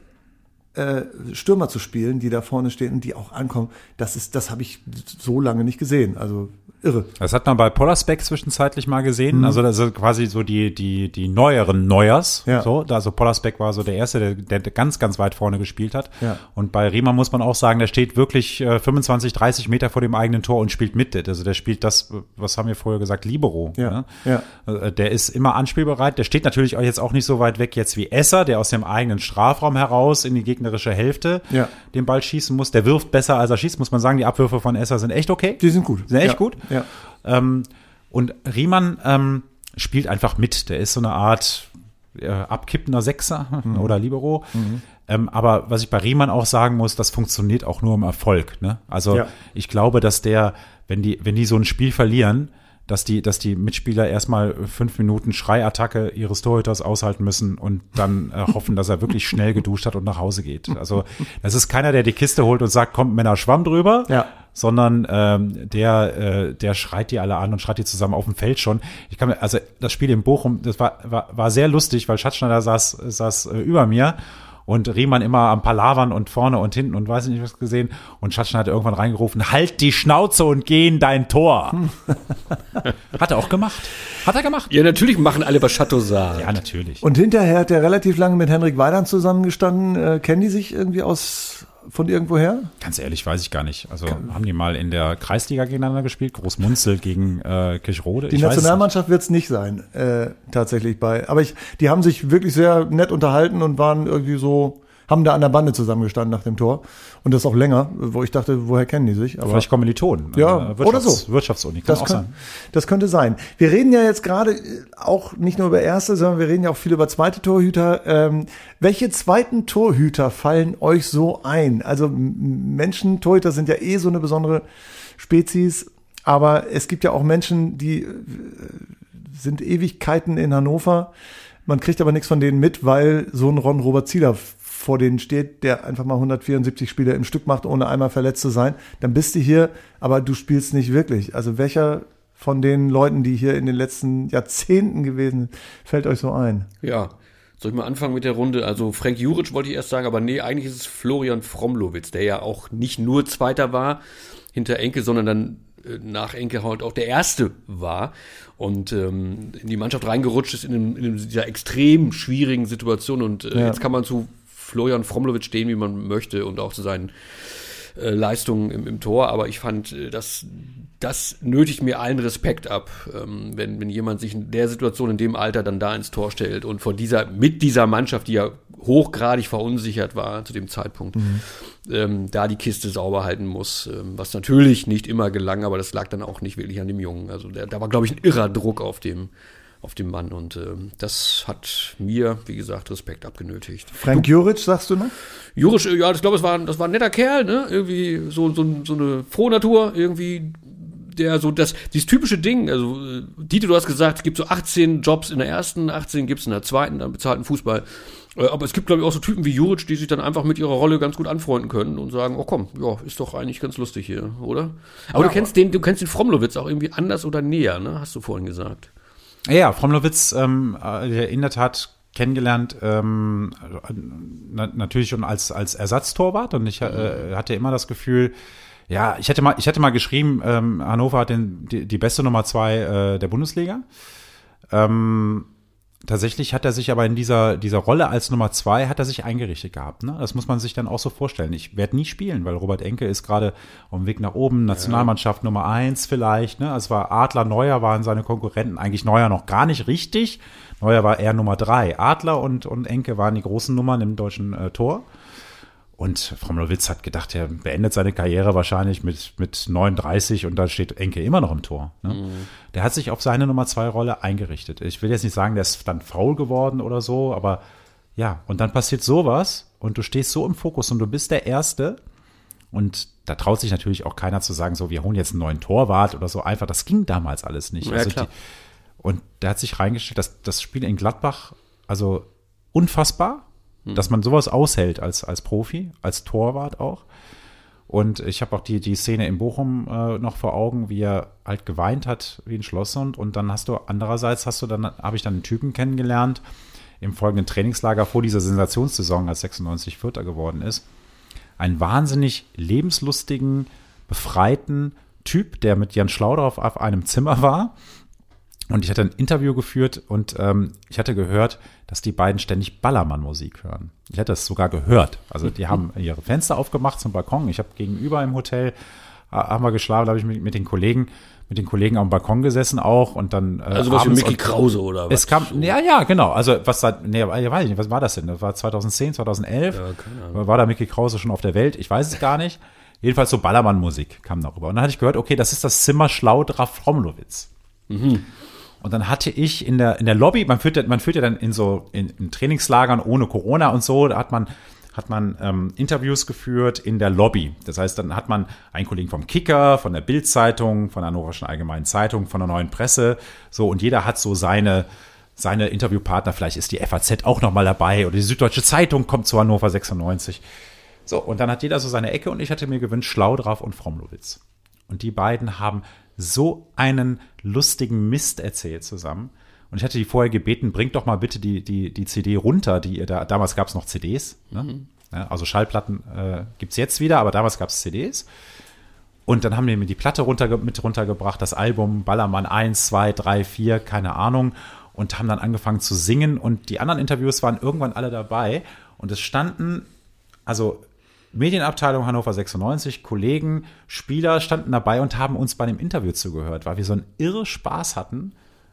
äh, Stürmer zu spielen, die da vorne stehen und die auch ankommen, das ist, das habe ich so lange nicht gesehen. Also irre. Das hat man bei Pollersbeck zwischenzeitlich mal gesehen. Mhm. Also das sind quasi so die, die, die neueren Neuers. Ja. So, also Pollersbeck war so der Erste, der, der ganz, ganz weit vorne gespielt hat. Ja. Und bei Riemann muss man auch sagen, der steht wirklich äh, 25, 30 Meter vor dem eigenen Tor und spielt mit. Also der spielt das, was haben wir vorher gesagt, Libero. Ja, Ne? ja. Äh, Der ist immer anspielbereit. Der steht natürlich auch jetzt auch nicht so weit weg jetzt wie Esser, der aus dem eigenen Strafraum heraus in die gegnerische Hälfte Ja. den Ball schießen muss. Der wirft besser, als er schießt, muss man sagen. Die Abwürfe von Esser sind echt okay. Die sind gut. Sind echt ja. gut. Ja. Ähm, und Riemann ähm, spielt einfach mit. Der ist so eine Art äh, abkippender Sechser oder Libero. Ähm, aber was ich bei Riemann auch sagen muss, das funktioniert auch nur im Erfolg. Ne? Also Ja. ich glaube, dass der, wenn die, wenn die so ein Spiel verlieren, dass die, dass die Mitspieler erstmal fünf Minuten Schreiattacke ihres Torhüters aushalten müssen und dann äh, hoffen, dass er wirklich schnell geduscht hat und nach Hause geht. Also das ist keiner, der die Kiste holt und sagt, kommt Männer Schwamm drüber, Ja. sondern ähm, der, äh, der schreit die alle an und schreit die zusammen auf dem Feld schon. Ich kann mir, also das Spiel in Bochum, das war, war, war sehr lustig, weil Schatzschneider saß, saß äh, über mir und Riemann immer am Palavern und vorne und hinten und weiß nicht was gesehen. Und Schatzschneider hat irgendwann reingerufen, halt die Schnauze und geh in dein Tor. hat er auch gemacht. Hat er gemacht. Ja, natürlich machen alle was Chateau sagt. Ja, natürlich. Und hinterher hat er relativ lange mit Henrik Weidand zusammengestanden. Äh, kennen die sich irgendwie aus von irgendwoher? Ganz ehrlich, weiß ich gar nicht. Also haben die mal in der Kreisliga gegeneinander gespielt? Großmunzel gegen äh, Kirchrode? Die Ich. Nationalmannschaft wird es nicht sein, äh, tatsächlich bei. Aber ich, die haben sich wirklich sehr nett unterhalten und waren irgendwie so, haben da an der Bande zusammengestanden nach dem Tor. Und das auch länger, wo ich dachte, woher kennen die sich? Aber Vielleicht Kommilitonen. Ja, äh, oder so. Wirtschaftsuni. Kann das, auch könnt, sein. das könnte sein. Wir reden ja jetzt gerade äh, auch nicht nur über erste, sondern wir reden ja auch viel über zweite Torhüter. Ähm, welche zweiten Torhüter fallen euch so ein? Also Menschen, Torhüter sind ja eh so eine besondere Spezies, aber es gibt ja auch Menschen, die äh, sind Ewigkeiten in Hannover. Man kriegt aber nichts von denen mit, weil so ein Ron Robert Zieler vor denen steht, der einfach mal 174 Spiele im Stück macht, ohne einmal verletzt zu sein. Dann bist du hier, aber du spielst nicht wirklich. Also welcher von den Leuten, die hier in den letzten Jahrzehnten gewesen sind, fällt euch so ein? Ja. Soll ich mal anfangen mit der Runde? Also Frank Juric wollte ich erst sagen, aber nee, eigentlich ist es Florian Fromlowitz, der ja auch nicht nur Zweiter war hinter Enke, sondern dann äh, nach Enke halt auch der Erste war und ähm, in die Mannschaft reingerutscht ist in, einem, in dieser extrem schwierigen Situation. Und äh, Ja. jetzt kann man zu Florian Fromlowitz stehen, wie man möchte und auch zu seinen äh, Leistungen im, im Tor, aber ich fand, äh, dass das nötigt mir allen Respekt ab, ähm, wenn, wenn jemand sich in der Situation, in dem Alter dann da ins Tor stellt und vor dieser, mit dieser Mannschaft, die ja hochgradig verunsichert war zu dem Zeitpunkt, ähm, da die Kiste sauber halten muss, ähm, was natürlich nicht immer gelang, aber das lag dann auch nicht wirklich an dem Jungen. Also der, da war, glaube ich, ein irrer Druck auf dem, auf dem Mann und ähm, das hat mir, wie gesagt, Respekt abgenötigt. Frank Juric, sagst du noch? Jurisch, äh, ja, ich glaube, es war, das war ein netter Kerl, ne? Irgendwie so, so, so eine Frohnatur, irgendwie, der so das, dieses typische Ding, also, äh, Dieter, du hast gesagt, es gibt so 18 Jobs in der ersten, 18 gibt's in der zweiten, dann bezahlten Fußball. Äh, Aber es gibt, glaube ich, auch so Typen wie Juric, die sich dann einfach mit ihrer Rolle ganz gut anfreunden können und sagen, oh komm, ja, ist doch eigentlich ganz lustig hier, oder? Aber du kennst den, du kennst den Fromlowitz auch irgendwie anders oder näher, ne? Hast du vorhin gesagt. Ja, Fromlowitz, ähm, äh, in der Tat kennengelernt, ähm, na, natürlich schon als, als Ersatztorwart und ich äh, hatte immer das Gefühl, ja, ich hätte mal, ich hätte mal geschrieben, ähm, Hannover hat den, die, die beste Nummer zwei äh, der Bundesliga. Ähm, tatsächlich hat er sich aber in dieser, dieser Rolle als Nummer zwei hat er sich eingerichtet gehabt. Ne? Das muss man sich dann auch so vorstellen. Ich werde nie spielen, weil Robert Enke ist gerade auf dem Weg nach oben, Nationalmannschaft Nummer eins vielleicht. Ne? Es war Adler, Neuer waren seine Konkurrenten. Eigentlich Neuer noch gar nicht richtig. Neuer war eher Nummer drei. Adler und, und Enke waren die großen Nummern im deutschen äh, Tor. Und Fromlowitz hat gedacht, er beendet seine Karriere wahrscheinlich mit, mit 39 und da steht Enke immer noch im Tor. Ne? Der hat sich auf seine Nummer zwei Rolle eingerichtet. Ich will jetzt nicht sagen, der ist dann faul geworden oder so, aber ja, und dann passiert sowas und du stehst so im Fokus und du bist der Erste. Und da traut sich natürlich auch keiner zu sagen, so, wir holen jetzt einen neuen Torwart oder so einfach. Das ging damals alles nicht. Ja, also die, und der hat sich reingestellt, das, das Spiel in Gladbach, also unfassbar, dass man sowas aushält als, als Profi, als Torwart auch. Und ich habe auch die, die Szene in Bochum äh, noch vor Augen, wie er halt geweint hat wie ein Schlosshund. Und dann hast du, andererseits hast du dann, habe ich dann einen Typen kennengelernt im folgenden Trainingslager vor dieser Sensationssaison, als 96 Vierter geworden ist. Einen wahnsinnig lebenslustigen, befreiten Typ, der mit Jan Schlaudorff auf einem Zimmer war. Und ich hatte ein Interview geführt und ähm, ich hatte gehört, dass die beiden ständig Ballermann-Musik hören. Ich hatte das sogar gehört. Also die haben ihre Fenster aufgemacht zum Balkon. Ich habe gegenüber im Hotel, äh, haben wir geschlafen, da habe ich mit, mit den Kollegen, mit den Kollegen am Balkon gesessen auch und dann äh, Also was für Mickey Krause oder was? es kam, ja, ja, genau. Also was da, nee, ich weiß nicht, was war das denn? Das war 2010, 2011. Ja. War da Mickey Krause schon auf der Welt? Ich weiß es gar nicht. Jedenfalls so Ballermann-Musik kam darüber. Und dann hatte ich gehört, okay, das ist das Zimmer Schlaudraff Fromlowitz. Und dann hatte ich in der, in der Lobby, man führt, ja- man führt ja dann in so in, in Trainingslagern ohne Corona und so, da hat man hat man ähm, Interviews geführt in der Lobby. Das heißt, dann hat man einen Kollegen vom Kicker, von der Bild-Zeitung, von der Hannoverschen Allgemeinen Zeitung, von der Neuen Presse, so und jeder hat so seine seine Interviewpartner, vielleicht ist die FAZ auch noch mal dabei oder die Süddeutsche Zeitung kommt zu Hannover 96. So, und dann hat jeder so seine Ecke und ich hatte mir gewünscht Schlau drauf und Fromlowitz. Und die beiden haben so einen lustigen Mist erzählt zusammen. Und ich hatte die vorher gebeten, bringt doch mal bitte die, die, die CD runter, die ihr da, damals gab es noch CDs, ne? mhm. ja, also Schallplatten äh, gibt es jetzt wieder, aber damals gab es CDs. Und dann haben die mir die Platte runter, mit runtergebracht, das Album Ballermann 1, 2, 3, 4, keine Ahnung, und haben dann angefangen zu singen. Und die anderen Interviews waren irgendwann alle dabei. Und es standen, also Medienabteilung Hannover 96, Kollegen, Spieler standen dabei und haben uns bei dem Interview zugehört, weil wir so einen irre Spaß hatten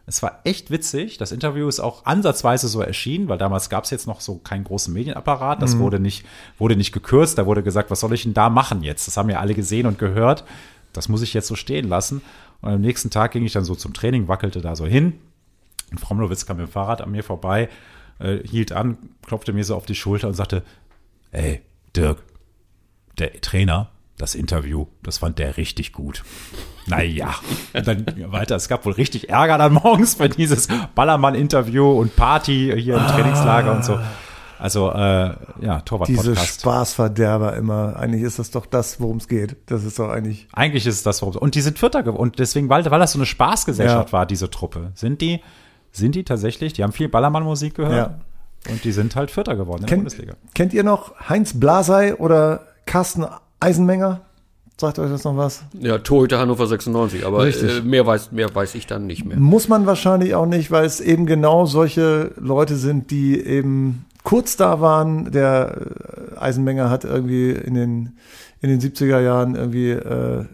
es war echt witzig. Das Interview ist auch ansatzweise so erschienen, weil damals gab es jetzt noch so keinen großen Medienapparat. Das mhm. wurde, nicht, wurde nicht gekürzt. Da wurde gesagt, was soll ich denn da machen jetzt? Das haben ja alle gesehen und gehört. Das muss ich jetzt so stehen lassen. Und am nächsten Tag ging ich dann so zum Training, wackelte da so hin. Und Fromlowitz kam mit dem Fahrrad an mir vorbei, äh, hielt an, klopfte mir so auf die Schulter und sagte, ey, Dirk, der Trainer, das Interview, das fand der richtig gut. Naja, und dann weiter. Es gab wohl richtig Ärger dann morgens für dieses Ballermann-Interview und Party hier im Trainingslager und so. Also, äh, ja, Torwart-Podcast. Diese Spaßverderber immer. Eigentlich ist das doch das, worum es geht. Das ist doch eigentlich. Eigentlich ist es das, worum es Und die sind Vierter geworden. Und deswegen, weil, weil das so eine Spaßgesellschaft ja. war, diese Truppe, sind die, sind die tatsächlich, die haben viel Ballermann-Musik gehört. Ja. Und die sind halt Vierter geworden in Ken, der Bundesliga. Kennt ihr noch Heinz Blasey oder Carsten Eisenmenger? Sagt euch das noch was? Ja, Torhüter Hannover 96, aber äh, mehr, weiß, mehr weiß ich dann nicht mehr. Muss man wahrscheinlich auch nicht, weil es eben genau solche Leute sind, die eben kurz da waren. Der äh, Eisenmenger hat irgendwie in den, in den 70er Jahren irgendwie äh,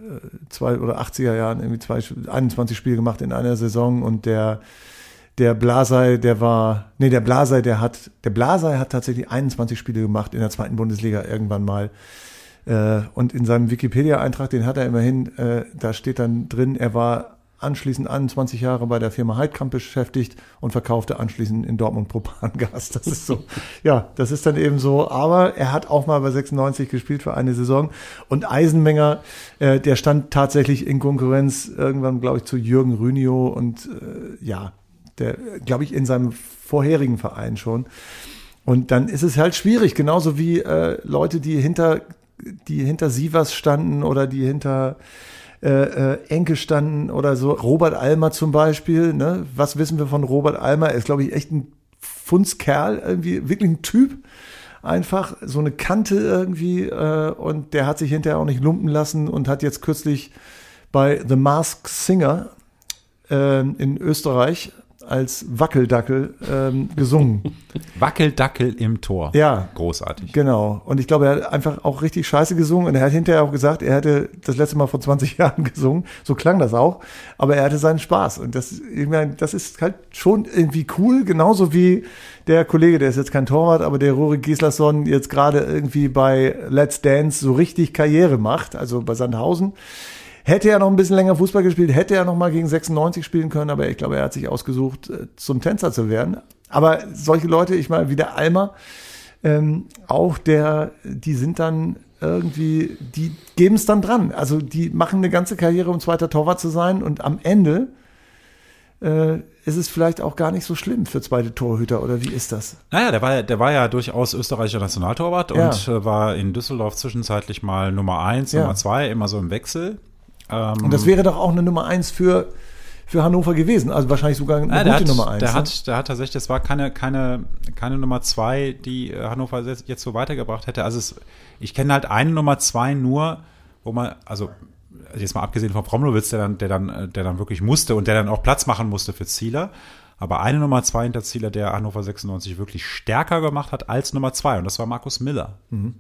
zwei oder 80er Jahren irgendwie zwei, 21 Spiele gemacht in einer Saison und der der Blasei, der war, nee, der Blasei, der hat, der Blasei hat tatsächlich 21 Spiele gemacht in der zweiten Bundesliga irgendwann mal. Äh, und in seinem Wikipedia-Eintrag, den hat er immerhin, äh, da steht dann drin, er war anschließend 21 Jahre bei der Firma Heidkamp beschäftigt und verkaufte anschließend in Dortmund Propangas. Das ist so, ja, das ist dann eben so. Aber er hat auch mal bei 96 gespielt für eine Saison. Und Eisenmenger, äh, der stand tatsächlich in Konkurrenz irgendwann, glaube ich, zu Jürgen Rünio und äh, ja, der, glaube ich, in seinem vorherigen Verein schon. Und dann ist es halt schwierig, genauso wie äh, Leute, die hinter die hinter Sievers standen oder die hinter äh, äh, Enke standen oder so. Robert Almer zum Beispiel. Ne? Was wissen wir von Robert Almer? Er ist, glaube ich, echt ein Fundskerl, irgendwie wirklich ein Typ. Einfach so eine Kante irgendwie. Äh, und der hat sich hinterher auch nicht lumpen lassen und hat jetzt kürzlich bei The Mask Singer äh, in Österreich als Wackeldackel ähm, gesungen. Wackeldackel im Tor. Ja. Großartig. Genau. Und ich glaube, er hat einfach auch richtig scheiße gesungen. Und er hat hinterher auch gesagt, er hätte das letzte Mal vor 20 Jahren gesungen. So klang das auch. Aber er hatte seinen Spaß. Und das, ich meine, das ist halt schon irgendwie cool. Genauso wie der Kollege, der ist jetzt kein Torwart, aber der Rory Gislason jetzt gerade irgendwie bei Let's Dance so richtig Karriere macht. Also bei Sandhausen. Hätte er noch ein bisschen länger Fußball gespielt, hätte er noch mal gegen 96 spielen können, aber ich glaube, er hat sich ausgesucht, äh, zum Tänzer zu werden. Aber solche Leute, ich meine, wie der Almer, ähm, auch der, die sind dann irgendwie, die geben es dann dran. Also die machen eine ganze Karriere, um zweiter Torwart zu sein und am Ende äh, ist es vielleicht auch gar nicht so schlimm für zweite Torhüter oder wie ist das? Naja, der war, der war ja durchaus österreichischer Nationaltorwart ja. und äh, war in Düsseldorf zwischenzeitlich mal Nummer eins, ja. Nummer zwei, immer so im Wechsel. Ähm, und das wäre doch auch eine Nummer eins für, für Hannover gewesen. Also wahrscheinlich sogar eine ja, gute hat, Nummer eins. Der, ne? hat, der hat tatsächlich, das war keine, keine, keine Nummer zwei, die Hannover jetzt so weitergebracht hätte. Also es, ich kenne halt eine Nummer zwei nur, wo man, also jetzt mal abgesehen von Promlowitz, der dann, der dann, der dann wirklich musste und der dann auch Platz machen musste für Zieler. Aber eine Nummer zwei hinter Zieler, der Hannover 96 wirklich stärker gemacht hat als Nummer zwei. Und das war Markus Miller. Mhm.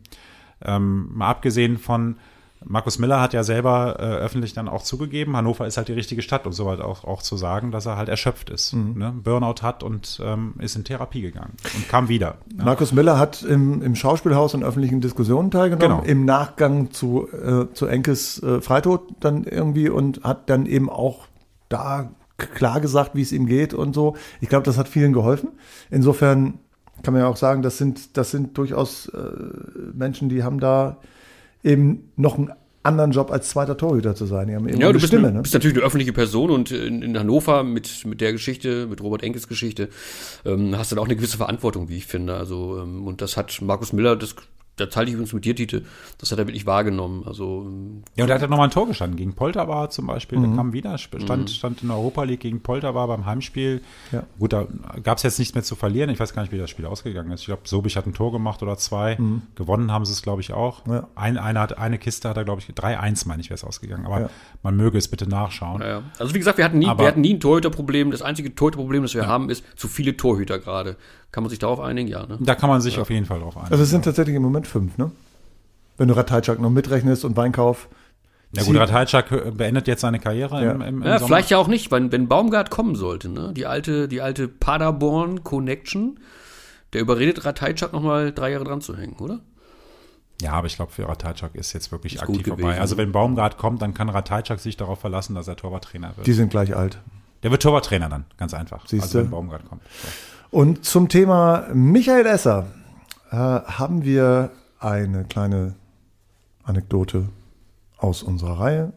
Ähm, mal abgesehen von, Markus Miller hat ja selber äh, öffentlich dann auch zugegeben, Hannover ist halt die richtige Stadt, um soweit auch, auch zu sagen, dass er halt erschöpft ist, mhm. ne? Burnout hat und ähm, ist in Therapie gegangen und kam wieder. Ja. Markus Miller hat im, im Schauspielhaus in öffentlichen Diskussionen teilgenommen, genau. im Nachgang zu, äh, zu Enkes äh, Freitod dann irgendwie und hat dann eben auch da klar gesagt, wie es ihm geht und so. Ich glaube, das hat vielen geholfen. Insofern kann man ja auch sagen, das sind, das sind durchaus äh, Menschen, die haben da eben noch einen anderen Job als zweiter Torhüter zu sein. Die haben Ja, du bist, Stimme. ne? bist natürlich eine öffentliche Person und in, in Hannover mit, mit der Geschichte, mit Robert Enkes Geschichte, ähm, hast du da auch eine gewisse Verantwortung, wie ich finde. Also, ähm, und das hat Markus Miller, das, da teile ich übrigens mit dir, Tite, das hat er wirklich wahrgenommen. Also, Ja, und er hat ja nochmal ein Tor gestanden gegen Polterbar zum Beispiel. Mhm. Der kam wieder, stand, stand in der Europa League gegen Polterbar beim Heimspiel. Ja. Gut, da gab es jetzt nichts mehr zu verlieren. Ich weiß gar nicht, wie das Spiel ausgegangen ist. Ich glaube, Sobich hat ein Tor gemacht oder zwei. Gewonnen haben sie es, glaube ich, auch. Mhm. Ja. Ein, eine, hat, eine Kiste hat er, glaube ich, 3-1, meine ich, wäre es ausgegangen. Aber Ja. man möge es bitte nachschauen. ja. also wie gesagt, wir hatten nie, Aber- wir hatten nie ein Torhüterproblem. Das einzige Torhüterproblem, das wir haben, ist zu viele Torhüter gerade. Kann man sich darauf einigen? Ja, ne? Da kann man sich auf jeden Fall drauf einigen. Also es sind tatsächlich im Moment fünf, ne? Wenn du Ratajczak noch mitrechnest und Weinkauf. ja gut, Ratajczak beendet jetzt seine Karriere Ja. im, im, im Ja, Sommer. vielleicht ja auch nicht, wenn, wenn Baumgart kommen sollte, ne? Die alte, die alte Paderborn Connection, der überredet Ratajczak nochmal drei Jahre dran zu hängen, oder? Ja, aber ich glaube, für Ratajczak ist jetzt wirklich Ist aktiv vorbei. gewesen. Also wenn Baumgart kommt, dann kann Ratajczak sich darauf verlassen, dass er Torwarttrainer wird. Die sind gleich alt. Der wird Torwarttrainer dann, ganz einfach. Siehste. Also wenn Baumgart kommt. So. Und zum Thema Michael Esser äh, haben wir eine kleine Anekdote aus unserer Reihe.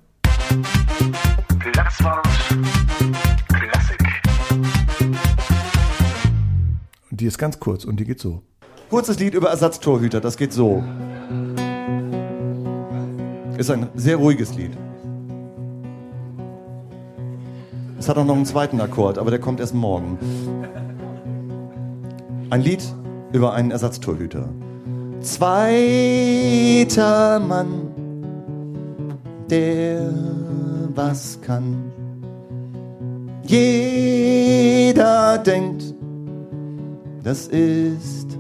Platzwart Klassik. Die ist ganz kurz und die geht so. Kurzes Lied über Ersatztorhüter, das geht so. Ist ein sehr ruhiges Lied. Es hat auch noch einen zweiten Akkord, aber der kommt erst morgen. Ein Lied über einen Ersatztorhüter. Zweiter Mann, der was kann. Jeder denkt, das ist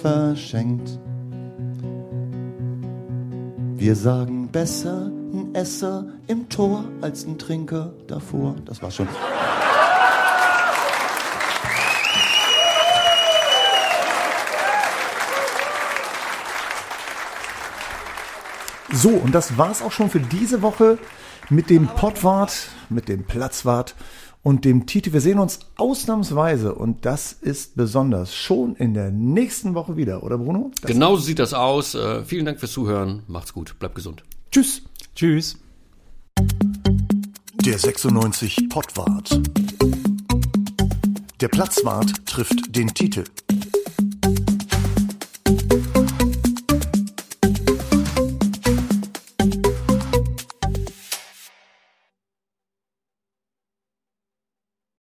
verschenkt. Wir sagen besser ein Esser im Tor als ein Trinker davor. Das war schon. So, und das war's auch schon für diese Woche mit dem Pottwart, mit dem Platzwart und dem Titi. Wir sehen uns ausnahmsweise und das ist besonders schon in der nächsten Woche wieder, oder Bruno? Das Genauso sieht das aus. Äh, vielen Dank fürs Zuhören. Macht's gut. Bleibt gesund. Tschüss. Tschüss. Der 96 Pottwart. Der Platzwart trifft den Titel.